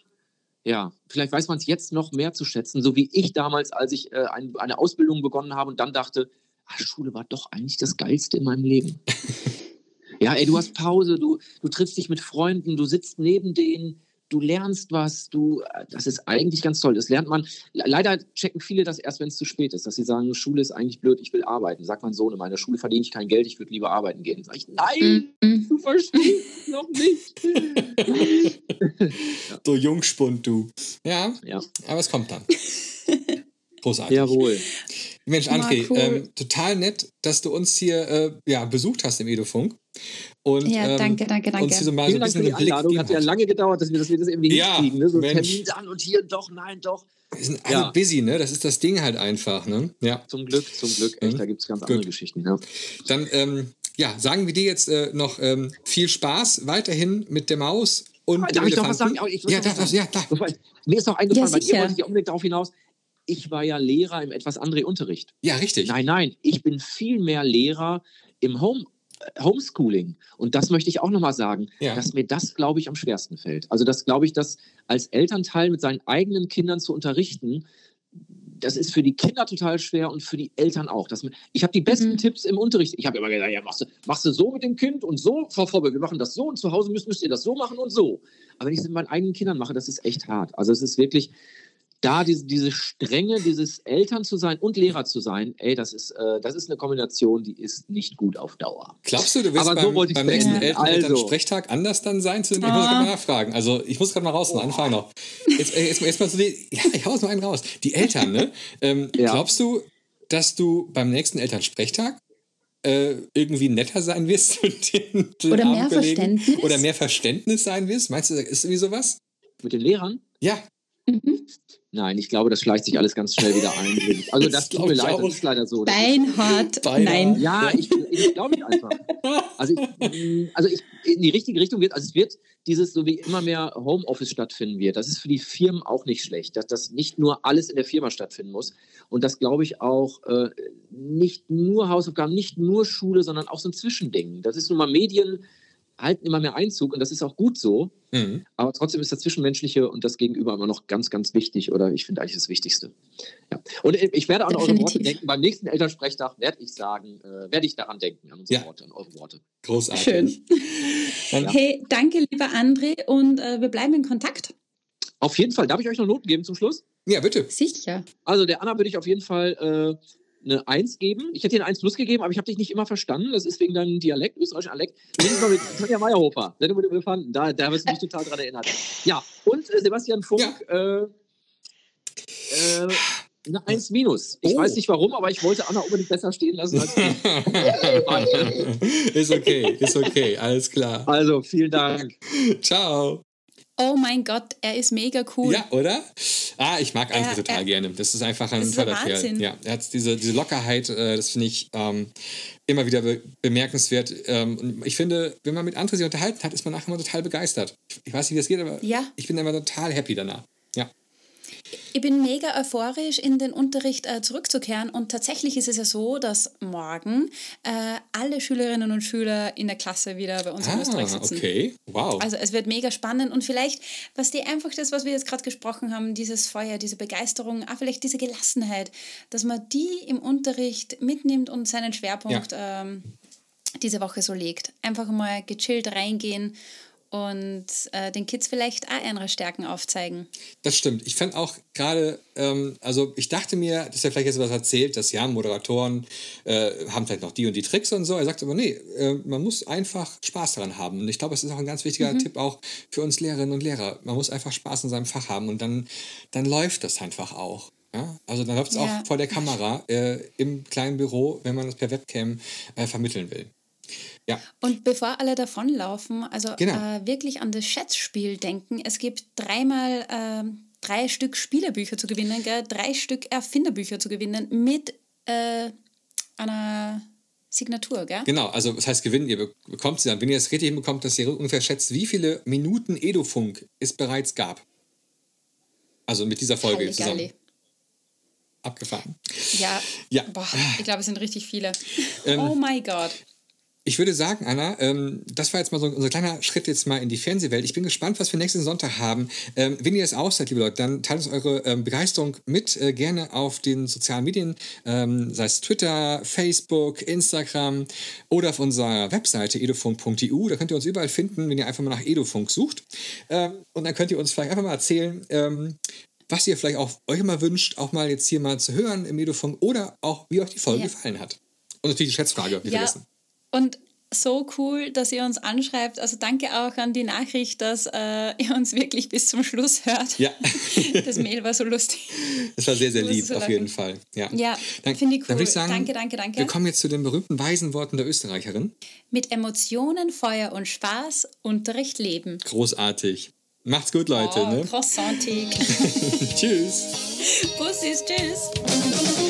Speaker 1: ja, vielleicht weiß man es jetzt noch mehr zu schätzen, so wie ich damals, als ich äh, ein, eine Ausbildung begonnen habe und dann dachte, ah, Schule war doch eigentlich das Geilste in meinem Leben. ja, ey, du hast Pause, du, du triffst dich mit Freunden, du sitzt neben denen, du lernst was, du, äh, das ist eigentlich ganz toll. Das lernt man. Le- Leider checken viele das erst, wenn es zu spät ist, dass sie sagen, Schule ist eigentlich blöd, ich will arbeiten. Sagt mein Sohn, in meiner Schule verdiene ich kein Geld, ich würde lieber arbeiten gehen. Sag ich, nein,
Speaker 2: Mhm.
Speaker 1: du verstehst noch nicht.
Speaker 3: Du Jungspund, du. Ja,
Speaker 1: Ja.
Speaker 3: aber es kommt dann. Großartig.
Speaker 1: Jawohl.
Speaker 3: Mensch, André,
Speaker 2: cool.
Speaker 3: ähm, total nett, dass du uns hier äh, ja, besucht hast im Edofunk. Und,
Speaker 2: Ja,
Speaker 3: ähm,
Speaker 2: danke, danke,
Speaker 3: hier so mal so
Speaker 1: Vielen
Speaker 3: ein
Speaker 1: Dank für
Speaker 3: bisschen
Speaker 1: die. Hat ja lange gedauert, dass wir das, wir das irgendwie
Speaker 3: Ja,
Speaker 1: hinkriegen. Ne? So. Termin dann und hier doch, nein, doch.
Speaker 3: Wir sind alle
Speaker 1: Ja.
Speaker 3: busy, ne? Das ist das Ding halt einfach, ne? Ja.
Speaker 1: Zum Glück, zum Glück. Echt,
Speaker 3: Mhm.
Speaker 1: da gibt es ganz
Speaker 3: Gut.
Speaker 1: andere Geschichten. Ja.
Speaker 3: Dann, ähm, ja, sagen wir dir jetzt äh, noch ähm, viel Spaß weiterhin mit der Maus und
Speaker 1: Darf ich noch was sagen? Ich
Speaker 3: Ja, darf,
Speaker 1: was
Speaker 3: das, ja,
Speaker 1: ich- Mir ist noch eingefallen,
Speaker 2: Ja,
Speaker 1: weil ihr
Speaker 2: sicher.
Speaker 1: ja unbedingt darauf hinaus. Ich war ja Lehrer im etwas anderen Unterricht.
Speaker 3: Ja, richtig.
Speaker 1: Nein, nein, ich bin viel mehr Lehrer im Home, Homeschooling. Und das möchte ich auch nochmal sagen,
Speaker 3: Ja.
Speaker 1: dass mir das, glaube ich, am schwersten fällt. Also das glaube ich, dass als Elternteil mit seinen eigenen Kindern zu unterrichten, das ist für die Kinder total schwer und für die Eltern auch. Das, ich habe die besten
Speaker 2: Mhm.
Speaker 1: Tipps im Unterricht. Ich habe immer gesagt, ja, machst du, machst du so mit dem Kind und so, Frau Vorbild, wir machen das so und zu Hause müsst, müsst ihr das so machen und so. Aber wenn ich es mit meinen eigenen Kindern mache, das ist echt hart. Also es ist wirklich, da diese, diese Strenge, dieses Eltern zu sein und Lehrer zu sein, ey, das ist, äh, das ist eine Kombination, die ist nicht gut auf Dauer.
Speaker 3: Glaubst du, du wirst
Speaker 1: Aber so
Speaker 3: beim,
Speaker 1: ich's
Speaker 3: beim nächsten
Speaker 1: beenden.
Speaker 3: Eltern
Speaker 1: Also.
Speaker 3: Elternsprechtag anders dann sein? Zu, ich muss gerade mal nachfragen. Also, ich muss gerade mal raus, einen Anfang noch. Jetzt, äh, jetzt, jetzt mal so die, ja, ich hau mal einen raus. Die Eltern, ne? Ähm,
Speaker 1: Ja.
Speaker 3: Glaubst du, dass du beim nächsten Elternsprechtag äh, irgendwie netter sein wirst mit den, den
Speaker 2: Oder mehr? Verständnis?
Speaker 3: Oder mehr Verständnis sein wirst? Meinst du, ist irgendwie sowas?
Speaker 1: Mit den Lehrern?
Speaker 3: Ja,
Speaker 2: Mhm.
Speaker 1: Nein, ich glaube, das schleicht sich alles ganz schnell wieder ein. Also
Speaker 3: Das
Speaker 1: das tut mir leid,
Speaker 3: auch.
Speaker 1: das ist leider so.
Speaker 4: Beinhard,
Speaker 3: Beinhard.
Speaker 4: nein.
Speaker 1: Ja, ich, ich glaube nicht einfach. Also, ich, also ich, in die richtige Richtung wird, also es wird dieses, so wie immer mehr Homeoffice stattfinden wird. Das ist für die Firmen auch nicht schlecht, dass das nicht nur alles in der Firma stattfinden muss. Und das glaube ich auch äh, nicht nur Hausaufgaben, nicht nur Schule, sondern auch so ein Zwischending. Das ist nun mal Medien halten immer mehr Einzug und das ist auch gut so.
Speaker 3: Mhm.
Speaker 1: Aber trotzdem ist das Zwischenmenschliche und das Gegenüber immer noch ganz, ganz wichtig oder ich finde eigentlich das Wichtigste. Ja. Und ich werde an eure Worte
Speaker 2: Definitiv.
Speaker 1: denken. Beim nächsten Elternsprechtag werde ich sagen, äh, werde ich daran denken, an unsere
Speaker 3: Ja.
Speaker 1: Worte, an eure Worte.
Speaker 3: großartig.
Speaker 4: Schön.
Speaker 3: Dann,
Speaker 4: Hey, danke, lieber André, und äh, wir bleiben in Kontakt.
Speaker 1: Auf jeden Fall, darf ich euch noch Noten geben zum Schluss?
Speaker 3: Ja, bitte.
Speaker 2: Sicher.
Speaker 1: Also der Anna würde ich auf jeden Fall äh, eine 1 geben. Ich hätte dir eine 1 plus gegeben, aber ich habe dich nicht immer verstanden. Das ist wegen deinem Dialekt, österreichischen Dialekt. Nächstes Mal mit Sonja Meyerhofer. Da, da wirst du mich total dran erinnert. Ja, und äh, Sebastian Funk, äh, äh, eine 1 minus. Ich
Speaker 3: Oh.
Speaker 1: weiß nicht warum, aber ich wollte Anna unbedingt besser stehen lassen als
Speaker 3: ist okay, ist okay, alles klar.
Speaker 1: Also, vielen Dank.
Speaker 3: Ciao.
Speaker 2: Oh mein Gott, er ist mega cool.
Speaker 3: Ja, oder? Ah, ich mag André
Speaker 2: Er-
Speaker 3: total
Speaker 2: er-
Speaker 3: gerne. Das ist einfach ein
Speaker 2: ist
Speaker 3: toller Kerl. Ja, er hat diese, diese Lockerheit, äh, das finde ich ähm, immer wieder be bemerkenswert. Ähm, ich finde, wenn man mit André sich unterhalten hat, ist man nachher immer total begeistert. Ich, ich weiß nicht, wie das geht, aber
Speaker 2: Ja.
Speaker 3: ich bin immer total happy danach. Ja.
Speaker 2: Ich bin mega euphorisch, in den Unterricht äh, zurückzukehren. Und tatsächlich ist es ja so, dass morgen äh, alle Schülerinnen und Schüler in der Klasse wieder bei uns in Österreich
Speaker 3: Ah,
Speaker 2: sitzen.
Speaker 3: okay. Wow.
Speaker 2: Also es wird mega spannend und vielleicht, was die einfach das, was wir jetzt gerade gesprochen haben, dieses Feuer, diese Begeisterung, auch vielleicht diese Gelassenheit, dass man die im Unterricht mitnimmt und seinen Schwerpunkt ähm, diese Woche so legt. Einfach mal gechillt reingehen und äh, den Kids vielleicht auch andere Stärken aufzeigen.
Speaker 3: Das stimmt. Ich fand auch gerade, ähm, also ich dachte mir, dass er vielleicht jetzt was erzählt, dass ja, Moderatoren äh, haben vielleicht noch die und die Tricks und so. Er sagt aber, nee, äh, man muss einfach Spaß daran haben. Und ich glaube, es ist auch ein ganz wichtiger
Speaker 2: Mhm.
Speaker 3: Tipp auch für uns Lehrerinnen und Lehrer. Man muss einfach Spaß in seinem Fach haben und dann, dann läuft das einfach auch. Ja? Also dann läuft es
Speaker 2: Ja.
Speaker 3: auch vor der Kamera äh, im kleinen Büro, wenn man es per Webcam äh, vermitteln will. Ja,
Speaker 2: Und bevor alle davonlaufen, also
Speaker 3: Genau.
Speaker 2: äh, wirklich an das Schätzspiel denken. Es gibt dreimal ähm, drei Stück Spielerbücher zu gewinnen, gell? drei Stück Erfinderbücher zu gewinnen mit äh, einer Signatur, gell?
Speaker 3: Genau, also das heißt gewinnen, ihr bekommt sie dann. Wenn ihr es richtig hinbekommt, dass ihr ungefähr schätzt, wie viele Minuten Edofunk es bereits gab. Also mit dieser Folge
Speaker 2: Galli,
Speaker 3: zusammen.
Speaker 2: galli.
Speaker 3: Abgefahren.
Speaker 2: Ja,
Speaker 3: Ja.
Speaker 2: Boah, ich glaube, es sind richtig viele.
Speaker 3: Ähm,
Speaker 2: oh mein Gott.
Speaker 3: Ich würde sagen, Anna, ähm, das war jetzt mal so unser kleiner Schritt jetzt mal in die Fernsehwelt. Ich bin gespannt, was wir nächsten Sonntag haben. Ähm, wenn ihr es ausseid, liebe Leute, dann teilt uns eure ähm, Begeisterung mit, äh, gerne auf den sozialen Medien, ähm, sei es Twitter, Facebook, Instagram oder auf unserer Webseite edofunk.eu. Da könnt ihr uns überall finden, wenn ihr einfach mal nach Edofunk sucht. Ähm, und dann könnt ihr uns vielleicht einfach mal erzählen, ähm, was ihr vielleicht auch euch mal wünscht, auch mal jetzt hier mal zu hören im Edofunk oder auch, wie euch die Folge
Speaker 2: Ja.
Speaker 3: gefallen hat. Und natürlich die Schätzfrage, nicht
Speaker 2: Ja,
Speaker 3: vergessen.
Speaker 2: Und so cool, dass ihr uns anschreibt. Also danke auch an die Nachricht, dass äh, ihr uns wirklich bis zum Schluss hört.
Speaker 3: Ja.
Speaker 2: Das Mail war so lustig.
Speaker 3: Das war sehr, sehr lieb,
Speaker 2: so
Speaker 3: auf
Speaker 2: lachen.
Speaker 3: jeden Fall. Ja,
Speaker 2: Ja,
Speaker 3: Dann-
Speaker 2: finde ich
Speaker 3: Dann würde ich
Speaker 2: cool.
Speaker 3: sagen,
Speaker 2: Danke, danke, danke.
Speaker 3: Wir kommen jetzt zu den berühmten weisen Worten der Österreicherin.
Speaker 2: Mit Emotionen, Feuer und Spaß, Unterricht leben.
Speaker 3: Großartig. Macht's gut, Leute.
Speaker 2: oh,
Speaker 3: ne?
Speaker 2: croissantig.
Speaker 3: Tschüss.
Speaker 2: Bussis, tschüss.